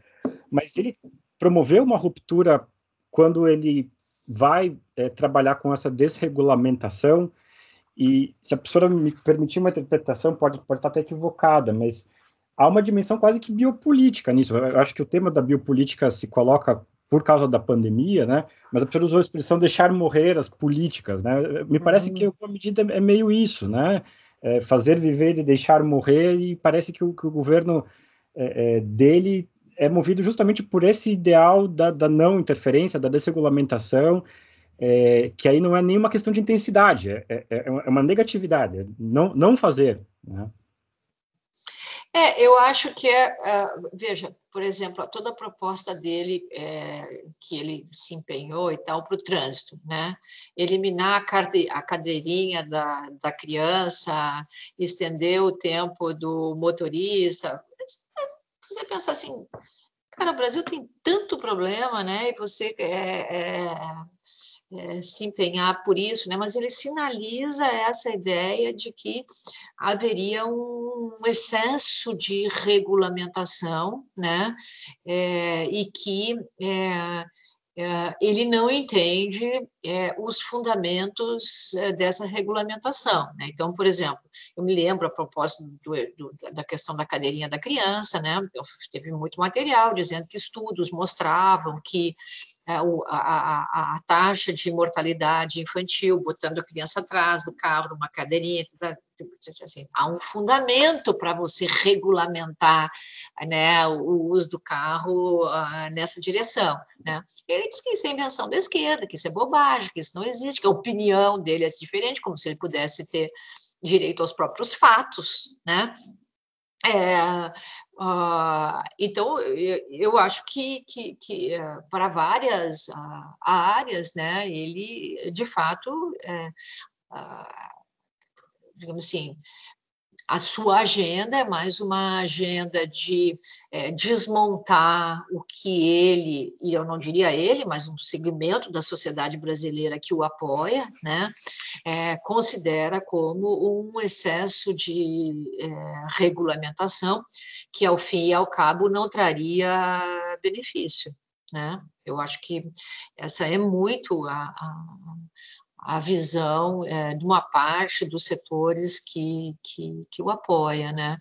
Mas ele promoveu uma ruptura quando ele vai é, trabalhar com essa desregulamentação e se a professora me permitir uma interpretação, pode, pode estar até equivocada, mas há uma dimensão quase que biopolítica nisso. Eu acho que o tema da biopolítica se coloca por causa da pandemia, né? Mas a pessoa usou a expressão deixar morrer as políticas, né? Me parece que uma medida é meio isso, né? É fazer viver e deixar morrer e parece que o, que o governo é, é, dele é movido justamente por esse ideal da, da não interferência, da desregulamentação, é, que aí não é nenhuma questão de intensidade, é, é, é uma negatividade, não, não fazer, né? É, eu acho que é, uh, veja, por exemplo, toda a proposta dele, é, que ele se empenhou e tal, para o trânsito, né? Eliminar a, a cadeirinha da, da criança, estender o tempo do motorista. Você pensa assim, cara, o Brasil tem tanto problema, né? E você é, é é, se empenhar por isso, né? mas ele sinaliza essa ideia de que haveria um excesso de regulamentação, né? É, e que é, ele não entende os fundamentos dessa regulamentação. Né? Então, por exemplo, eu me lembro a propósito do, do, da questão da cadeirinha da criança, né? teve muito material dizendo que estudos mostravam que a, a, a, taxa de mortalidade infantil, botando a criança atrás do carro, numa cadeirinha, assim, há um fundamento para você regulamentar né, o uso do carro uh, nessa direção. Né? Ele diz que isso é invenção da esquerda, que isso é bobagem, que isso não existe, que a opinião dele é diferente, como se ele pudesse ter direito aos próprios fatos, né? É, uh, então, eu, eu, acho que, que, que uh, para várias uh, áreas, né, ele, de fato, é, digamos assim, a sua agenda é mais uma agenda de é, desmontar o que ele, e eu não diria ele, mas um segmento da sociedade brasileira que o apoia, né, é, considera como um excesso de é, regulamentação que, ao fim e ao cabo, não traria benefício. Né? Eu acho que essa é muito a, a a visão é, de uma parte dos setores que, que, que, o apoia, né?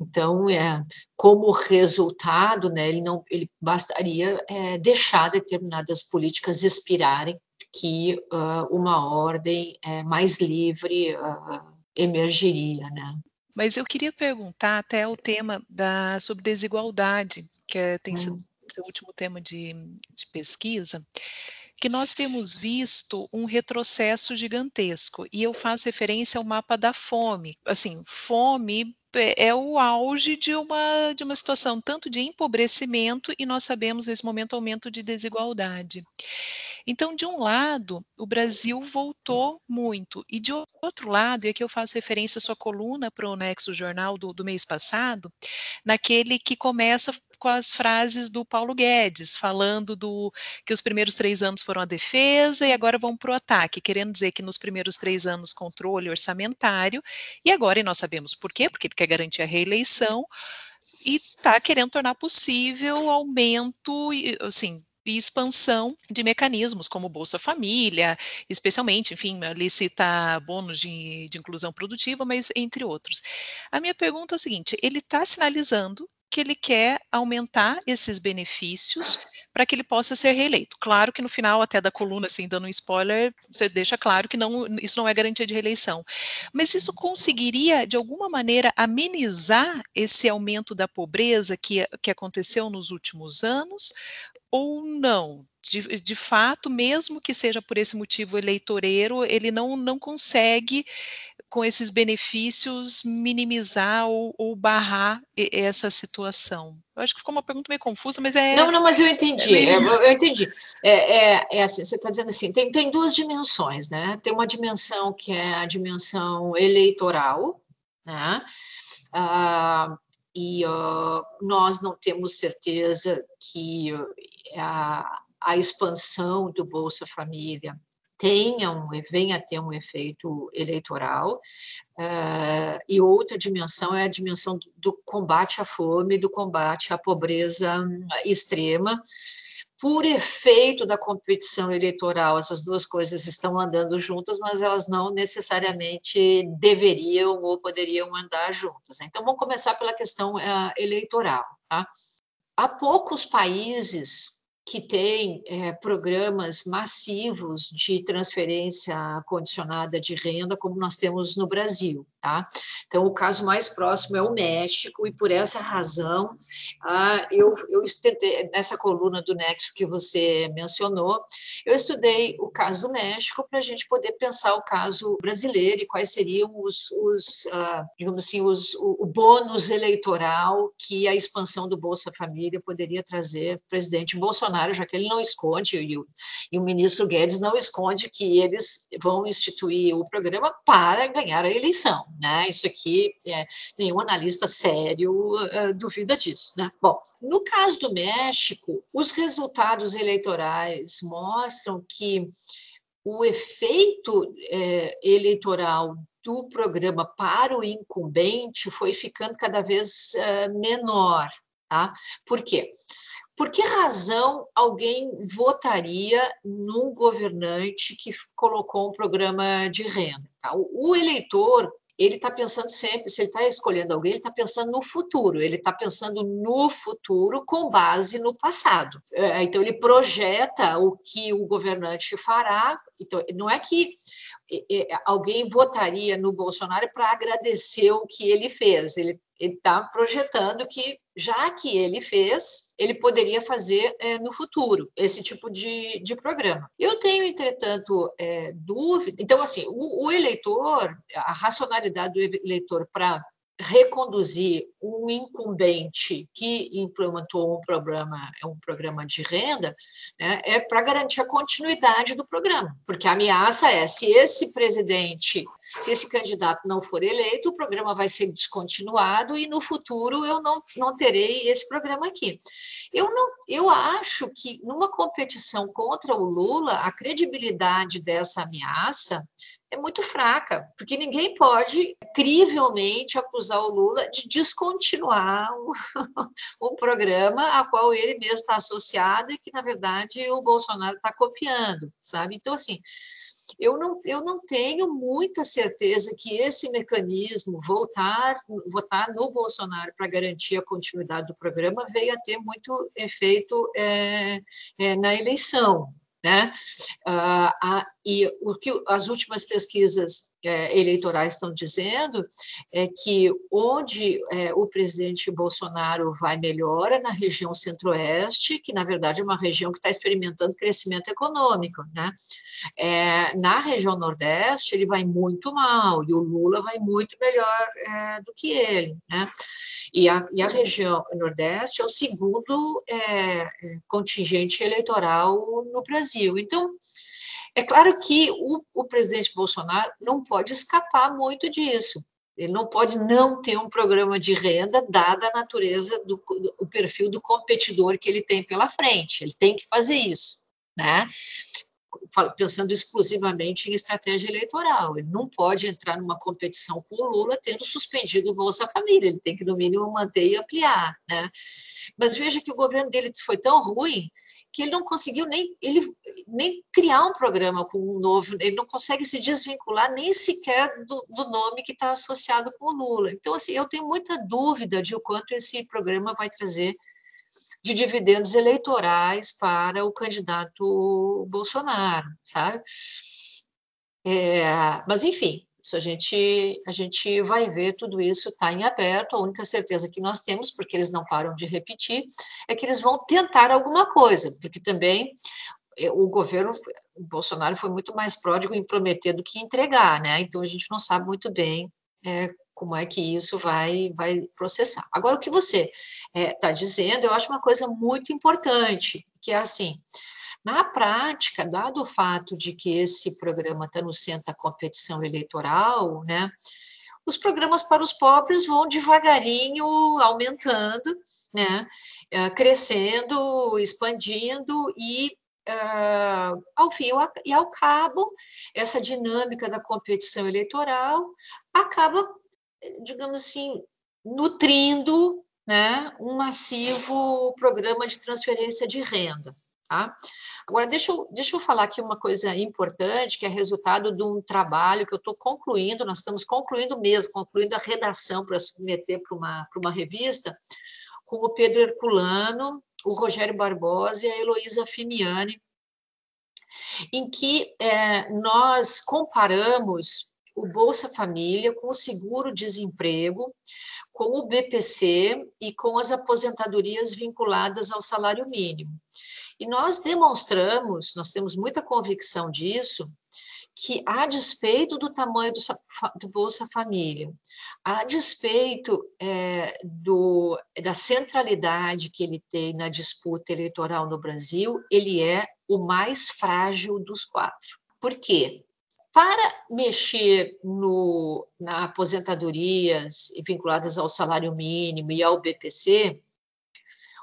Então, é, como resultado, né, ele não, ele bastaria é, deixar determinadas políticas expirarem, que uh, uma ordem é, mais livre uh, emergiria, né? Mas eu queria perguntar até o tema da sobre desigualdade, que é, tem hum. sido seu último tema de, de pesquisa que nós temos visto um retrocesso gigantesco. E eu faço referência ao mapa da fome. Assim, fome é o auge de uma, de uma situação tanto de empobrecimento e nós sabemos nesse momento aumento de desigualdade. Então, de um lado, o Brasil voltou muito, e de outro lado, e aqui eu faço referência à sua coluna para o Nexo Jornal do, do mês passado, naquele que começa com as frases do Paulo Guedes, falando do que os primeiros três anos foram a defesa e agora vão para o ataque, querendo dizer que nos primeiros três anos controle orçamentário, e agora, e nós sabemos por quê, porque ele quer garantir a reeleição, e está querendo tornar possível aumento, assim, e expansão de mecanismos como Bolsa Família, especialmente, enfim, licita bônus de, de inclusão produtiva, mas entre outros. A minha pergunta é o seguinte: ele está sinalizando que ele quer aumentar esses benefícios para que ele possa ser reeleito. Claro que no final, até da coluna, assim, dando um spoiler, você deixa claro que não, isso não é garantia de reeleição. Mas isso conseguiria, de alguma maneira, amenizar esse aumento da pobreza que, que aconteceu nos últimos anos? Ou não? De, de fato, mesmo que seja por esse motivo eleitoreiro, ele não, não consegue com esses benefícios, minimizar ou, ou, barrar essa situação? Eu acho que ficou uma pergunta meio confusa, mas é. Não, não, mas eu entendi. É eu, entendi. É, é, é, assim, você está dizendo assim, tem, tem duas dimensões, né? Tem uma dimensão que é a dimensão eleitoral, né? Ah, e uh, nós não temos certeza que a, a expansão do Bolsa Família tenha um, venha a ter um efeito eleitoral. Uh, e outra dimensão é a dimensão do, combate à fome, do combate à pobreza extrema. Por efeito da competição eleitoral, essas duas coisas estão andando juntas, mas elas não necessariamente deveriam ou poderiam andar juntas. Então, vamos começar pela questão uh, eleitoral. Tá? Há poucos países que tem é, programas massivos de transferência condicionada de renda, como nós temos no Brasil. Tá? Então, o caso mais próximo é o México, e por essa razão, ah, eu, eu tentei, nessa coluna do Next que você mencionou, eu estudei o caso do México para a gente poder pensar o caso brasileiro e quais seriam os, os ah, digamos assim, os, o, o bônus eleitoral que a expansão do Bolsa Família poderia trazer para o presidente Bolsonaro, já que ele não esconde, e o, e o ministro Guedes não esconde que eles vão instituir o programa para ganhar a eleição né? Isso aqui, é, nenhum analista sério uh, duvida disso, né? Bom, no caso do México, os resultados eleitorais mostram que o efeito é, eleitoral do programa para o incumbente foi ficando cada vez uh, menor, tá? Por quê? Por que razão alguém votaria num governante que colocou um programa de renda? Tá? O eleitor ele está pensando sempre, se ele está escolhendo alguém, ele está pensando no futuro, ele está pensando no futuro com base no passado. É, então, ele projeta o que o governante fará. Então, não é que alguém votaria no Bolsonaro para agradecer o que ele fez. Ele está projetando que, já que ele fez, ele poderia fazer é, no futuro esse tipo de, de programa. Eu tenho, entretanto, é, dúvida. Então, assim, o, o eleitor, a racionalidade do eleitor para reconduzir um incumbente que implementou um programa, um programa de renda, né, é para garantir a continuidade do programa, porque a ameaça é se esse presidente, se esse candidato não for eleito, o programa vai ser descontinuado e no futuro eu não, não terei esse programa aqui. Eu não, eu acho que numa competição contra o Lula, a credibilidade dessa ameaça é muito fraca, porque ninguém pode crivelmente acusar o Lula de descontinuar um, *laughs* um programa a qual ele mesmo está associado e que, na verdade, o Bolsonaro está copiando, sabe? Então, assim, eu não, eu não tenho muita certeza que esse mecanismo, voltar, votar no Bolsonaro para garantir a continuidade do programa, veio a ter muito efeito é, é, na eleição, né? Ah, a, e o que as últimas pesquisas é, eleitorais estão dizendo é que onde é, o presidente Bolsonaro vai melhora na região centro-oeste, que na verdade é uma região que está experimentando crescimento econômico, né? É, na região nordeste ele vai muito mal e o Lula vai muito melhor é, do que ele, né? E a, e a região nordeste é o segundo é, contingente eleitoral no Brasil. Então é claro que o, o presidente Bolsonaro não pode escapar muito disso. Ele não pode não ter um programa de renda, dada a natureza do, do o perfil do competidor que ele tem pela frente. Ele tem que fazer isso, né? Pensando exclusivamente em estratégia eleitoral. Ele não pode entrar numa competição com o Lula tendo suspendido o Bolsa Família. Ele tem que, no mínimo, manter e ampliar, né? Mas veja que o governo dele foi tão ruim que ele não conseguiu nem, ele, nem criar um programa com um novo, ele não consegue se desvincular nem sequer do, do nome que está associado com o Lula. Então, assim, eu tenho muita dúvida de o quanto esse programa vai trazer de dividendos eleitorais para o candidato Bolsonaro, sabe? É, mas, enfim, isso a gente, a gente vai ver, tudo isso está em aberto. A única certeza que nós temos, porque eles não param de repetir, é que eles vão tentar alguma coisa, porque também eh, o governo o Bolsonaro foi muito mais pródigo em prometer do que entregar, né? Então a gente não sabe muito bem é, como é que isso vai, vai processar. Agora, o que você está é, dizendo, eu acho uma coisa muito importante, que é assim, na prática, dado o fato de que esse programa está no centro da competição eleitoral, né, os programas para os pobres vão devagarinho aumentando, né, eh, crescendo, expandindo e Uh, ao fim e ao cabo, essa dinâmica da competição eleitoral acaba, digamos assim, nutrindo né, um massivo programa de transferência de renda. Tá? Agora, deixa eu, deixa eu falar aqui uma coisa importante, que é resultado de um trabalho que eu estou concluindo, nós estamos concluindo mesmo, concluindo a redação para submeter para uma, para uma revista, com o Pedro Herculano, o Rogério Barbosa e a Heloísa Fimiani, em que é, nós comparamos o Bolsa Família com o seguro-desemprego, com o BPC e com as aposentadorias vinculadas ao salário mínimo. E nós demonstramos, nós temos muita convicção disso, que, a despeito do tamanho do, do Bolsa Família, a despeito é, do, da centralidade que ele tem na disputa eleitoral no Brasil, ele é o mais frágil dos quatro. Por quê? Para mexer no, na aposentadorias vinculadas ao salário mínimo e ao BPC,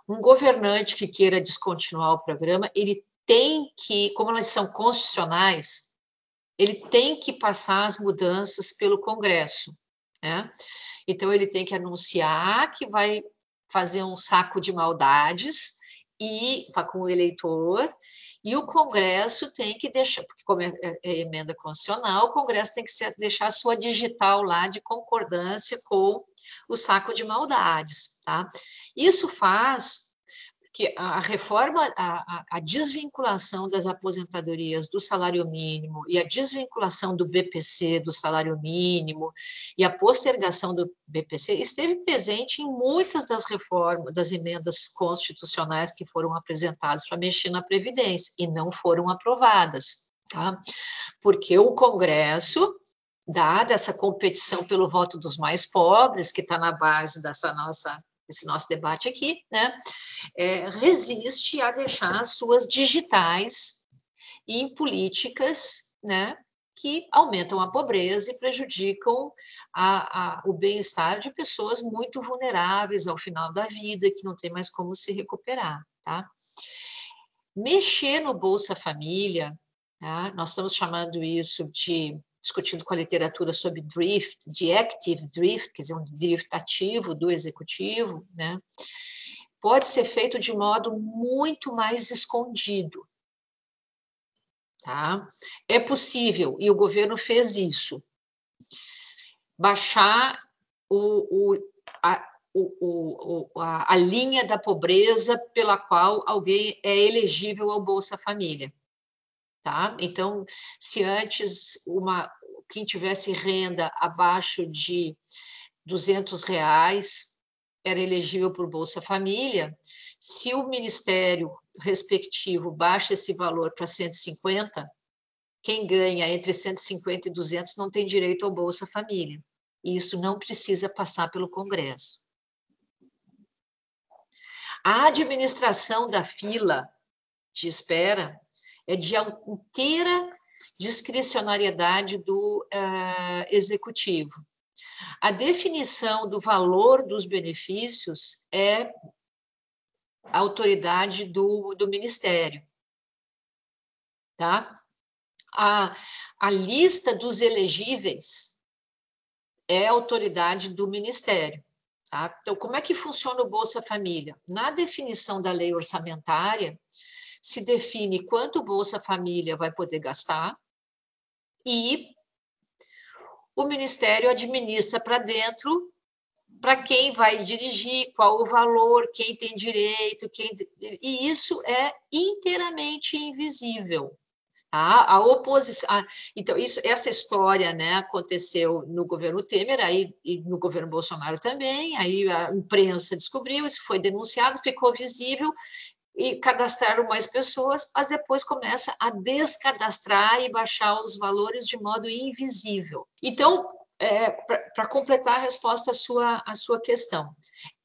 um governante que queira descontinuar o programa, ele tem que, como elas são constitucionais, ele tem que passar as mudanças pelo Congresso, né? Então ele tem que anunciar que vai fazer um saco de maldades e com o eleitor e o Congresso tem que deixar, porque como é, é, é emenda constitucional, o Congresso tem que deixar a sua digital lá de concordância com o saco de maldades, tá? Isso faz que a reforma, a, a, desvinculação das aposentadorias do salário mínimo e a desvinculação do BPC do salário mínimo e a postergação do BPC esteve presente em muitas das reformas, das emendas constitucionais que foram apresentadas para mexer na Previdência e não foram aprovadas, tá? Porque o Congresso dada essa competição pelo voto dos mais pobres, que está na base dessa nossa esse nosso debate aqui, né, é, resiste a deixar suas digitais em políticas, né, que aumentam a pobreza e prejudicam a, a, o bem-estar de pessoas muito vulneráveis ao final da vida, que não tem mais como se recuperar, tá? Mexer no Bolsa Família, tá? nós estamos chamando isso de discutindo com a literatura sobre drift, de active drift, quer dizer, um drift ativo do executivo, né? pode ser feito de modo muito mais escondido. Tá? É possível, e o governo fez isso, baixar o, o, a, o, a, a linha da pobreza pela qual alguém é elegível ao Bolsa Família tá? Então, se antes uma quem tivesse renda abaixo de 200 reais era elegível por Bolsa Família, se o ministério respectivo baixa esse valor para 150, quem ganha entre 150 e 200 não tem direito ao Bolsa Família. E isso não precisa passar pelo Congresso. A administração da fila de espera de inteira discricionariedade do uh, executivo. A definição do valor dos benefícios é a autoridade do, do Ministério. Tá? A, a lista dos elegíveis é a autoridade do Ministério. Tá? Então, como é que funciona o Bolsa Família? Na definição da lei orçamentária, se define quanto Bolsa Família vai poder gastar e o Ministério administra para dentro para quem vai dirigir, qual o valor, quem tem direito, quem e isso é inteiramente invisível. A, a oposição, então isso, essa história, né, aconteceu no governo Temer, aí no governo Bolsonaro também, aí a imprensa descobriu, isso foi denunciado, ficou visível e cadastraram mais pessoas, mas depois começa a descadastrar e baixar os valores de modo invisível. Então, é, para completar a resposta à sua, à sua questão,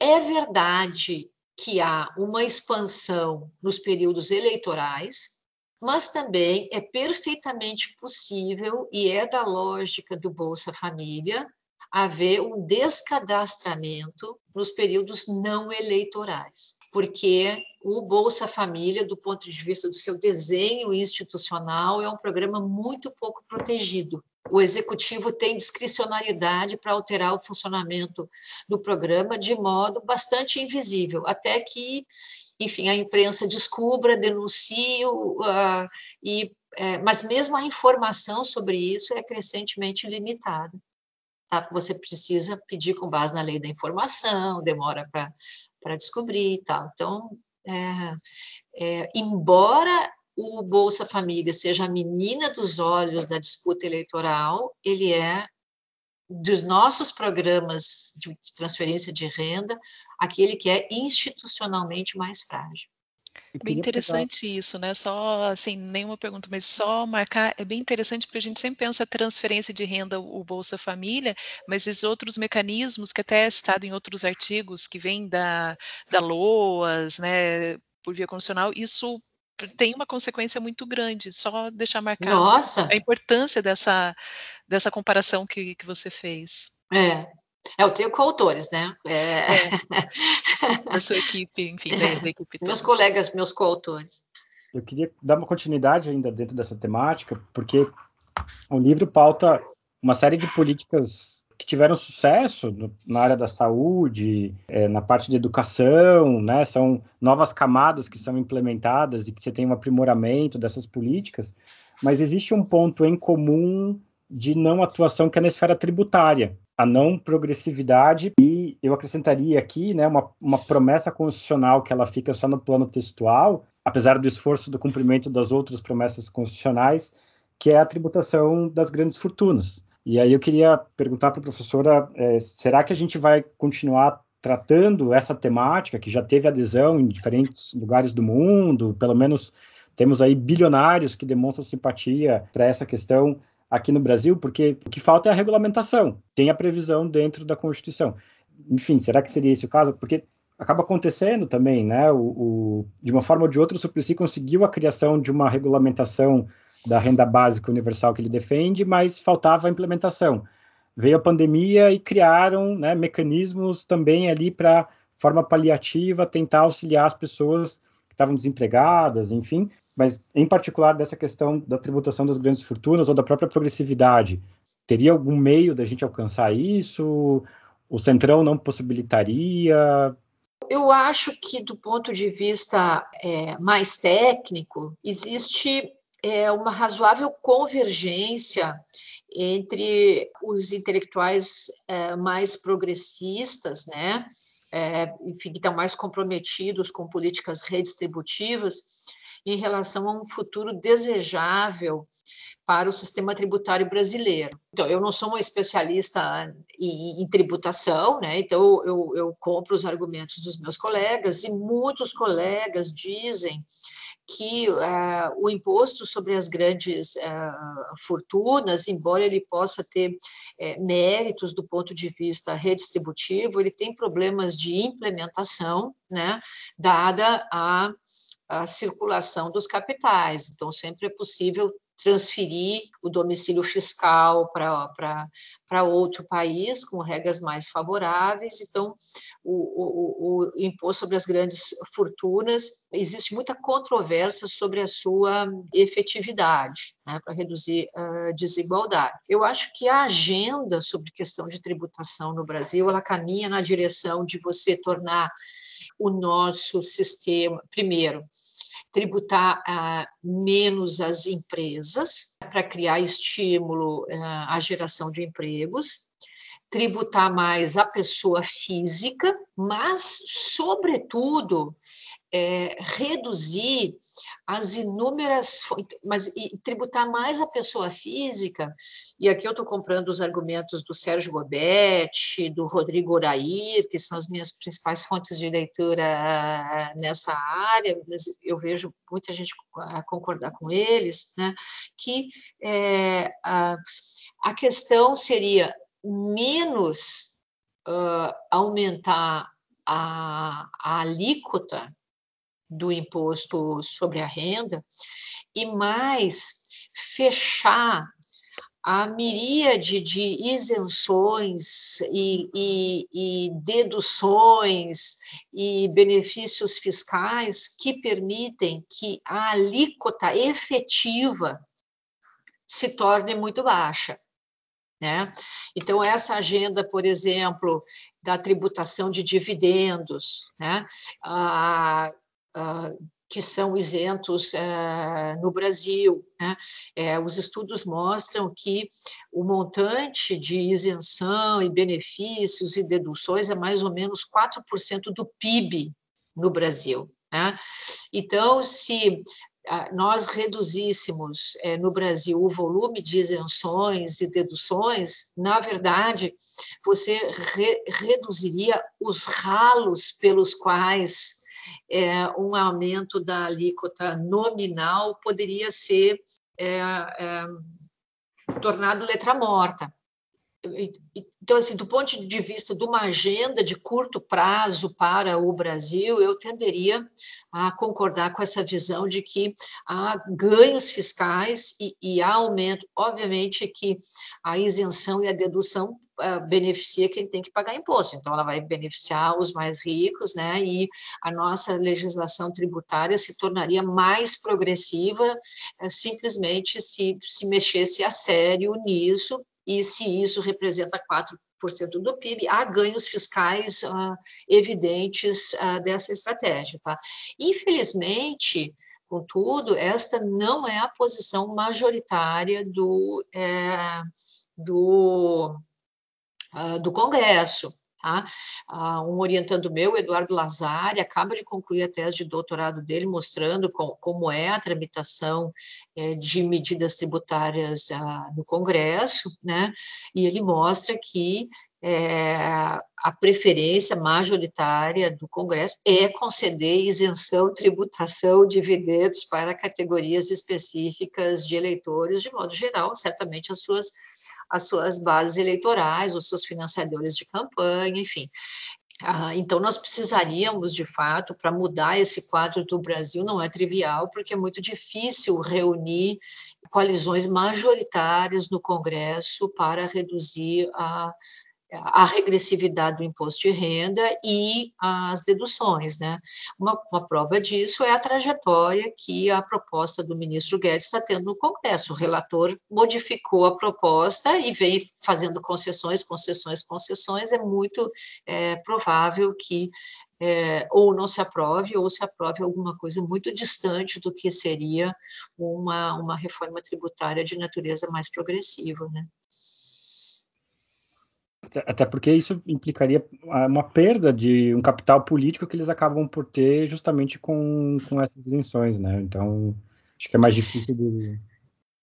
é verdade que há uma expansão nos períodos eleitorais, mas também é perfeitamente possível e é da lógica do Bolsa Família haver um descadastramento nos períodos não eleitorais, porque o Bolsa Família, do ponto de vista do seu desenho institucional, é um programa muito pouco protegido. O executivo tem discricionariedade para alterar o funcionamento do programa de modo bastante invisível, até que, enfim, a imprensa descubra, denuncie, uh, e, é, mas mesmo a informação sobre isso é crescentemente limitada tá? Você precisa pedir com base na lei da informação, demora para descobrir e tal. Então, é, é, embora o Bolsa Família seja a menina dos olhos da disputa eleitoral, ele é dos nossos programas de transferência de renda, aquele que é institucionalmente mais frágil. Bem interessante pegar... isso, né? Só assim, nenhuma pergunta, mas só marcar é bem interessante porque a gente sempre pensa transferência de renda, o Bolsa Família, mas esses outros mecanismos que até é citado em outros artigos que vêm da, da LOAS, né, por via constitucional, isso tem uma consequência muito grande. Só deixar marcado Nossa. a importância dessa, dessa comparação que, que você fez. É, é, eu tenho coautores, né? É... É. *laughs* sua equipe, enfim, da, da equipe Meus colegas, meus coautores. Eu queria dar uma continuidade ainda dentro dessa temática, porque o livro pauta uma série de políticas que tiveram sucesso no, na área da saúde, é, na parte de educação, né? São novas camadas que são implementadas e que você tem um aprimoramento dessas políticas, mas existe um ponto em comum de não atuação que é na esfera tributária, a não progressividade e eu acrescentaria aqui, né, uma, uma promessa constitucional que ela fica só no plano textual, apesar do esforço do cumprimento das outras promessas constitucionais, que é a tributação das grandes fortunas. E aí eu queria perguntar para a professora, é, será que a gente vai continuar tratando essa temática que já teve adesão em diferentes lugares do mundo, pelo menos temos aí bilionários que demonstram simpatia para essa questão aqui no Brasil, porque o que falta é a regulamentação, tem a previsão dentro da Constituição. Enfim, será que seria esse o caso? Porque acaba acontecendo também, né? O, o, de uma forma ou de outra, o Suplicy conseguiu a criação de uma regulamentação da renda básica universal que ele defende, mas faltava a implementação. Veio a pandemia e criaram né, mecanismos também ali para forma paliativa tentar auxiliar as pessoas que estavam desempregadas, enfim, mas em particular dessa questão da tributação das grandes fortunas ou da própria progressividade. Teria algum meio da gente alcançar isso? O Centrão não possibilitaria? Eu acho que, do ponto de vista é, mais técnico, existe é, uma razoável convergência entre os intelectuais é, mais progressistas, né, é, enfim, que estão mais comprometidos com políticas redistributivas em relação a um futuro desejável para o sistema tributário brasileiro. Então, eu não sou uma especialista em, em tributação, né? então eu, eu compro os argumentos dos meus colegas, e muitos colegas dizem que uh, o imposto sobre as grandes uh, fortunas, embora ele possa ter uh, méritos do ponto de vista redistributivo, ele tem problemas de implementação, né, dada a, a circulação dos capitais. Então, sempre é possível transferir o domicílio fiscal para outro país com regras mais favoráveis. Então, o, o, o, imposto sobre as grandes fortunas, existe muita controvérsia sobre a sua efetividade né, para reduzir a desigualdade. Eu acho que a agenda sobre questão de tributação no Brasil, ela caminha na direção de você tornar o nosso sistema, primeiro, tributar menos as empresas para criar estímulo ah, à geração de empregos, tributar mais a pessoa física, mas, sobretudo, é, reduzir as inúmeras, mas e tributar mais a pessoa física, e aqui eu estou comprando os argumentos do Sérgio Gobetti, do Rodrigo Orair, que são as minhas principais fontes de leitura nessa área, mas eu vejo muita gente concordar com eles, né, que é, a, a questão seria menos uh, aumentar a, a alíquota do imposto sobre a renda e mais fechar a miríade de isenções e, e, e, deduções e benefícios fiscais que permitem que a alíquota efetiva se torne muito baixa. Né? Então, essa agenda, por exemplo, da tributação de dividendos, né? a, que são isentos eh, no Brasil. Né? É, os estudos mostram que o montante de isenção e benefícios e deduções é mais ou menos 4% do PIB no Brasil. Né? Então, se nós reduzíssemos é, no Brasil o volume de isenções e deduções, na verdade, você re reduziria os ralos pelos quais é, um aumento da alíquota nominal poderia ser é, é, tornado letra morta. Então, assim, do ponto de vista de uma agenda de curto prazo para o Brasil, eu tenderia a concordar com essa visão de que há ganhos fiscais e, e há aumento. Obviamente que a isenção e a dedução uh, beneficia quem tem que pagar imposto, então ela vai beneficiar os mais ricos, né? E a nossa legislação tributária se tornaria mais progressiva uh, simplesmente se, se mexesse a sério nisso e se isso representa 4% do PIB, há ganhos fiscais uh, evidentes uh, dessa estratégia. Tá? Infelizmente, contudo, esta não é a posição majoritária do, é, do, uh, do Congresso. Tá? um orientando meu, Eduardo Lazari, acaba de concluir a tese de doutorado dele, mostrando com, como é a tramitação é, de medidas tributárias ah, no Congresso, né? e ele mostra que é, a preferência majoritária do Congresso é conceder isenção, tributação, dividendos para categorias específicas de eleitores, de modo geral, certamente as suas as suas bases eleitorais, os seus financiadores de campanha, enfim. Ah, então, nós precisaríamos, de fato, para mudar esse quadro do Brasil, não é trivial, porque é muito difícil reunir coalizões majoritárias no Congresso para reduzir a, a regressividade do imposto de renda e as deduções, né? Uma, uma, prova disso é a trajetória que a proposta do ministro Guedes está tendo no Congresso. O relator modificou a proposta e vem fazendo concessões, concessões, concessões. É muito é, provável que é, ou não se aprove, ou se aprove alguma coisa muito distante do que seria uma, uma reforma tributária de natureza mais progressiva, né? Até porque isso implicaria uma perda de um capital político que eles acabam por ter justamente com, com essas isenções, né? Então, acho que é mais difícil de.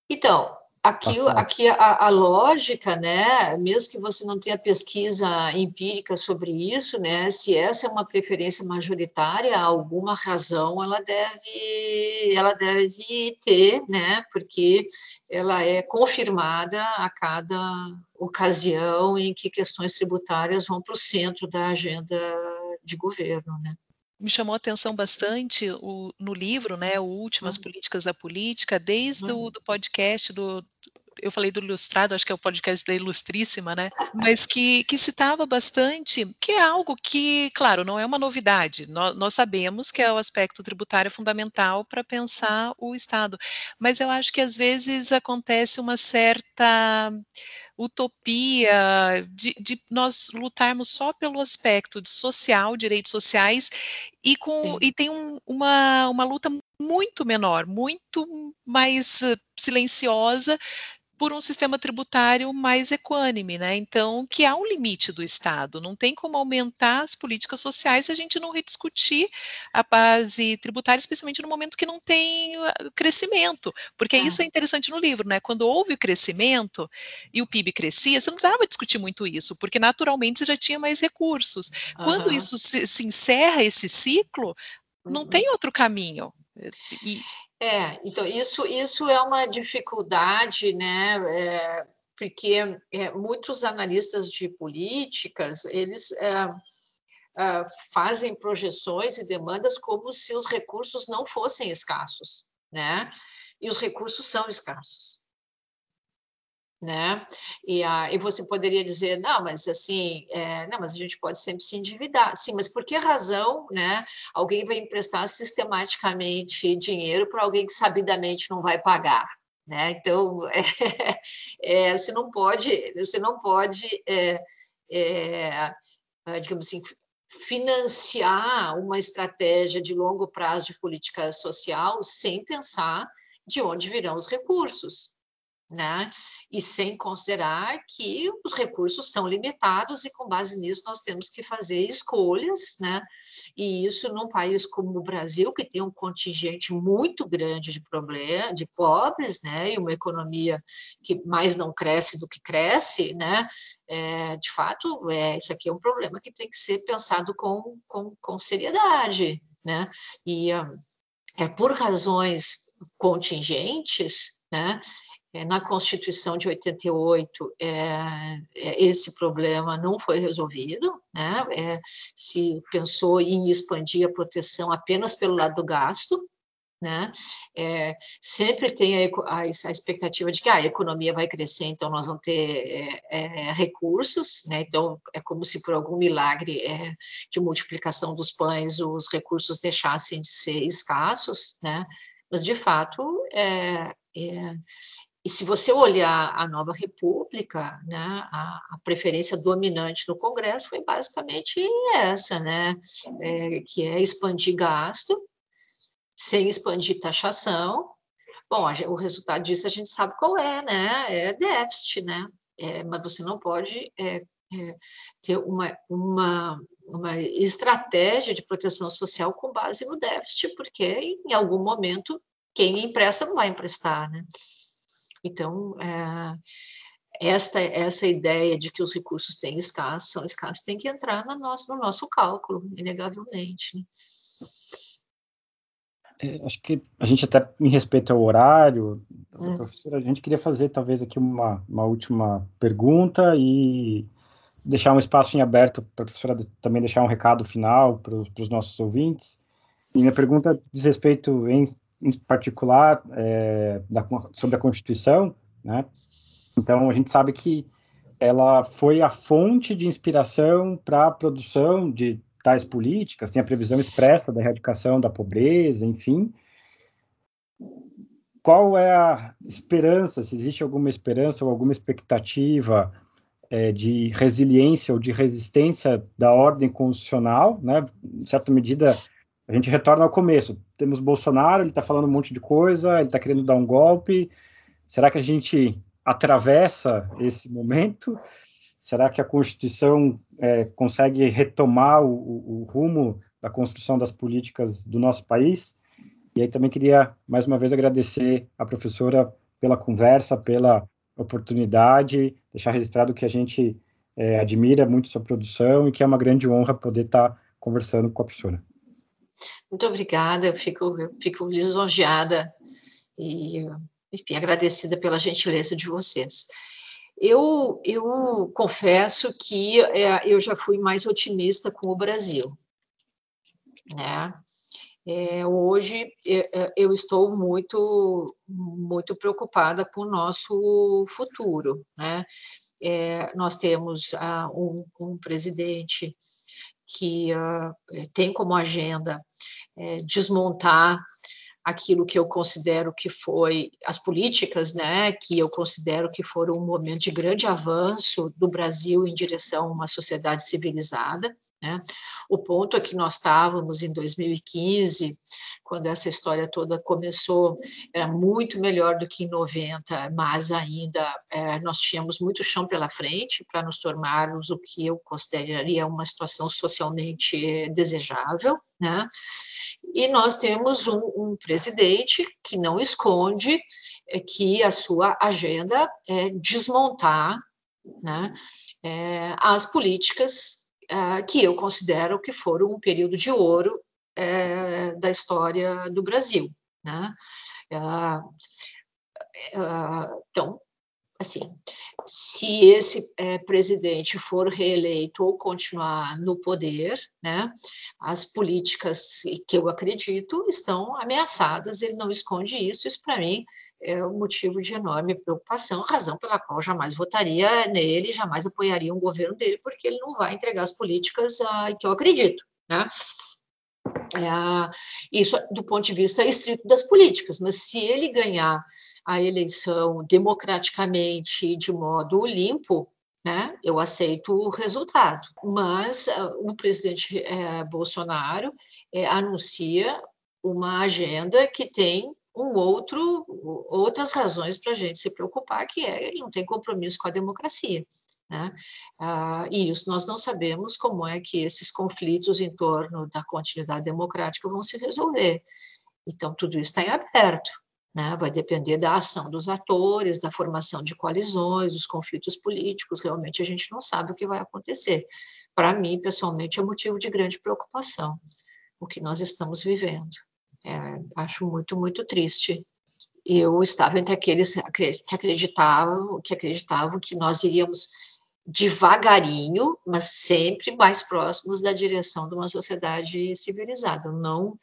Então, Aqui, aqui a, a, lógica, né, mesmo que você não tenha pesquisa empírica sobre isso, né, se essa é uma preferência majoritária, alguma razão ela deve, ela deve ter, né, porque ela é confirmada a cada ocasião em que questões tributárias vão para o centro da agenda de governo, né me chamou a atenção bastante o, no livro, né, o Últimas uhum. Políticas da Política, desde uhum. o do podcast do, eu falei do Ilustrado, acho que é o podcast da Ilustríssima, né? *laughs* Mas que, que citava bastante, que é algo que, claro, não é uma novidade. Nós, nós sabemos que é o aspecto tributário fundamental para pensar o Estado. Mas eu acho que às vezes acontece uma certa utopia de, de, nós lutarmos só pelo aspecto de social, direitos sociais, e, com, e tem um, uma, uma luta muito menor, muito mais silenciosa por um sistema tributário mais equânime, né? Então, que há um limite do Estado, não tem como aumentar as políticas sociais se a gente não rediscutir a base tributária, especialmente no momento que não tem ah, crescimento, porque é. isso é interessante no livro, né? Quando houve o crescimento e o PIB crescia, você não precisava discutir muito isso, porque naturalmente você já tinha mais recursos. Uhum. Quando isso se, se, encerra esse ciclo, não uhum. tem outro caminho. E, é, então isso, isso é uma dificuldade, né? É, porque é, muitos analistas de políticas eles é, é, fazem projeções e demandas como se os recursos não fossem escassos, né? E os recursos são escassos né? E, a, e você poderia dizer, não, mas assim, é, não, mas a gente pode sempre se endividar. Sim, mas por que razão, né? Alguém vai emprestar sistematicamente dinheiro para alguém que sabidamente não vai pagar, né? Então, é, *laughs* é, você não pode, você não pode, é, é, digamos assim, financiar uma estratégia de longo prazo de política social sem pensar de onde virão os recursos né? E sem considerar que os recursos são limitados e com base nisso nós temos que fazer escolhas, né? E isso num país como o Brasil, que tem um contingente muito grande de problemas, de pobres, né? E uma economia que mais não cresce do que cresce, né? É, de fato, é, isso aqui é um problema que tem que ser pensado com, com, com seriedade, né? E ah, é por razões contingentes, né? É, na Constituição de 88, é, é, esse problema não foi resolvido, né? É, se pensou em expandir a proteção apenas pelo lado do gasto, né? É, sempre tem a, a, a, expectativa de que ah, a economia vai crescer, então nós vamos ter é, recursos, né? Então é como se por algum milagre de multiplicação dos pães os recursos deixassem de ser escassos, né? Mas de fato é, é e se você olhar a nova república, né, a, a, preferência dominante no Congresso foi basicamente essa, né, é, que é expandir gasto, sem expandir taxação. Bom, a, o resultado disso a gente sabe qual é, né, é déficit, né, é, mas você não pode é, é ter uma, uma, uma estratégia de proteção social com base no déficit, porque em algum momento quem empresta não vai emprestar, né? Então, é, esta, essa ideia de que os recursos têm escasso, são escassos, tem que entrar no nosso, no nosso cálculo, inegavelmente. Né? É, acho que a gente até em respeito ao horário, hum. professora, a gente queria fazer talvez aqui uma, uma última pergunta e deixar um espaço em aberto para a professora também deixar um recado final para os nossos ouvintes. E minha pergunta diz respeito em em particular é, da, sobre a Constituição, né? Então a gente sabe que ela foi a fonte de inspiração para a produção de tais políticas, tem a previsão expressa da erradicação da pobreza, enfim. Qual é a esperança, se existe alguma esperança ou alguma expectativa é, de resiliência ou de resistência da ordem constitucional, né? Em certa medida, a gente retorna ao começo. Temos Bolsonaro, ele está falando um monte de coisa, ele está querendo dar um golpe. Será que a gente atravessa esse momento? Será que a Constituição é, consegue retomar o, o, rumo da construção das políticas do nosso país? E aí também queria, mais uma vez, agradecer a professora pela conversa, pela oportunidade, deixar registrado que a gente é, admira muito sua produção e que é uma grande honra poder estar tá conversando com a professora. Muito obrigada, eu fico, eu fico lisonjeada e, enfim, agradecida pela gentileza de vocês. Eu, eu confesso que é, eu já fui mais otimista com o Brasil, né? É, hoje é, eu estou muito muito preocupada com o nosso futuro, né? É, nós temos ah, um, um presidente que uh, tem como agenda é, desmontar aquilo que eu considero que foi as políticas, né, que eu considero que foram um momento de grande avanço do Brasil em direção a uma sociedade civilizada, né? O ponto é que nós estávamos em 2015, quando essa história toda começou, era muito melhor do que em 90, mas ainda é, nós tínhamos muito chão pela frente para nos tornarmos o que eu consideraria uma situação socialmente desejável, né? E nós temos um, um presidente que não esconde é, que a sua agenda é desmontar né, é, as políticas uh, que eu considero que foram um período de ouro uh, da história do Brasil. Né? Uh, então, assim, se esse é, presidente for reeleito ou continuar no poder, né, as políticas que eu acredito estão ameaçadas, ele não esconde isso, isso para mim é um motivo de enorme preocupação, razão pela qual jamais votaria nele, jamais apoiaria um governo dele, porque ele não vai entregar as políticas ah, que eu acredito, né? É, isso do ponto de vista estrito das políticas, mas se ele ganhar a eleição democraticamente de modo limpo, né, eu aceito o resultado. Mas uh, o presidente uh, Bolsonaro uh, anuncia uma agenda que tem um outro, outras razões para a gente se preocupar, que é ele não tem compromisso com a democracia. Né? Ah, e isso nós não sabemos como é que esses conflitos em torno da continuidade democrática vão se resolver. Então, tudo isso está em aberto. Né? Vai depender da ação dos atores, da formação de coalizões, dos conflitos políticos. Realmente, a gente não sabe o que vai acontecer. Para mim, pessoalmente, é motivo de grande preocupação o que nós estamos vivendo. É, acho muito, muito triste. Eu estava entre aqueles que acreditavam, que acreditavam que nós iríamos devagarinho, mas sempre mais próximos da direção de uma sociedade civilizada, não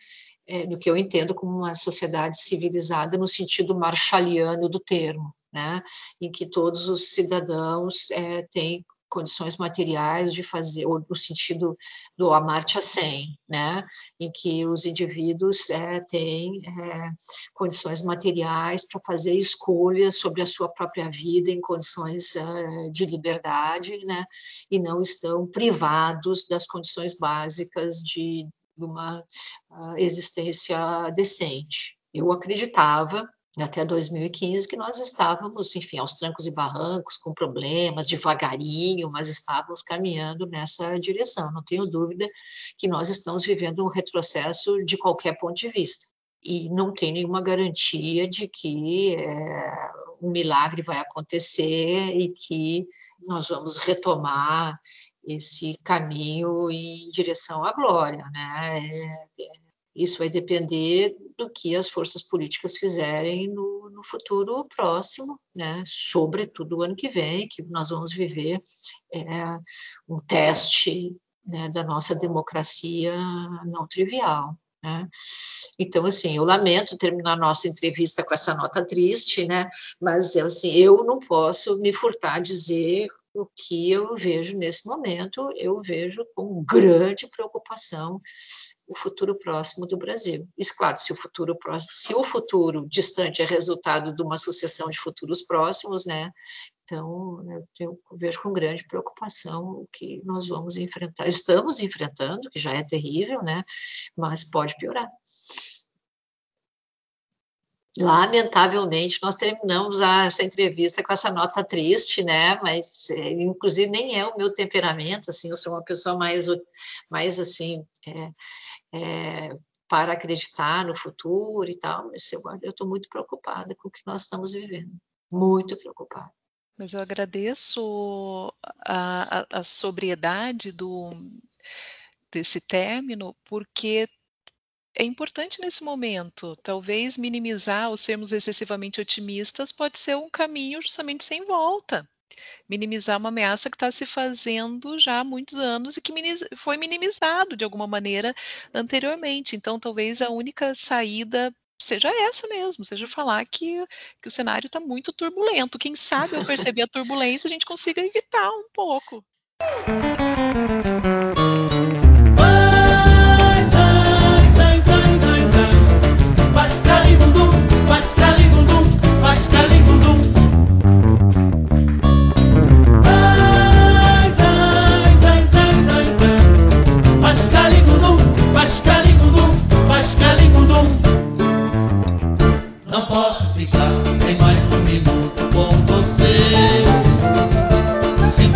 é, do que eu entendo como uma sociedade civilizada no sentido marshaliano do termo, né, em que todos os cidadãos é, têm condições materiais de fazer, ou no sentido do Amartya Sen, né, em que os indivíduos é, têm é, condições materiais para fazer escolhas sobre a sua própria vida em condições é, de liberdade, né, e não estão privados das condições básicas de, de uma uh, existência decente. Eu acreditava até 2015, que nós estávamos, enfim, aos trancos e barrancos, com problemas, devagarinho, mas estávamos caminhando nessa direção. Não tenho dúvida que nós estamos vivendo um retrocesso de qualquer ponto de vista. E não tem nenhuma garantia de que é, um milagre vai acontecer e que nós vamos retomar esse caminho em direção à glória, né? É, é, isso vai depender do que as forças políticas fizerem no, no futuro próximo, né? sobretudo o ano que vem, que nós vamos viver é, um teste né, da nossa democracia não trivial. Né? Então, assim, eu lamento terminar nossa entrevista com essa nota triste, né? mas assim, eu não posso me furtar a dizer o que eu vejo nesse momento, eu vejo com grande preocupação o futuro próximo do Brasil. Isso, claro, se o futuro próximo, se o futuro distante é resultado de uma sucessão de futuros próximos, né? Então, eu vejo com grande preocupação o que nós vamos enfrentar. Estamos enfrentando, que já é terrível, né? Mas pode piorar. Lamentavelmente, nós terminamos essa entrevista com essa nota triste, né? Mas, é, inclusive, nem é o meu temperamento, assim, eu sou uma pessoa mais, mais assim, é, é, para acreditar no futuro e tal, mas eu estou muito preocupada com o que nós estamos vivendo, muito preocupada. Mas eu agradeço a, a, a sobriedade do, desse término, porque é importante nesse momento. Talvez minimizar ou sermos excessivamente otimistas pode ser um caminho justamente sem volta minimizar uma ameaça que está se fazendo já há muitos anos e que foi minimizado de alguma maneira anteriormente. Então, talvez a única saída seja essa mesmo, seja falar que, que o cenário está muito turbulento. Quem sabe ao perceber a turbulência a gente consiga evitar um pouco.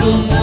Muito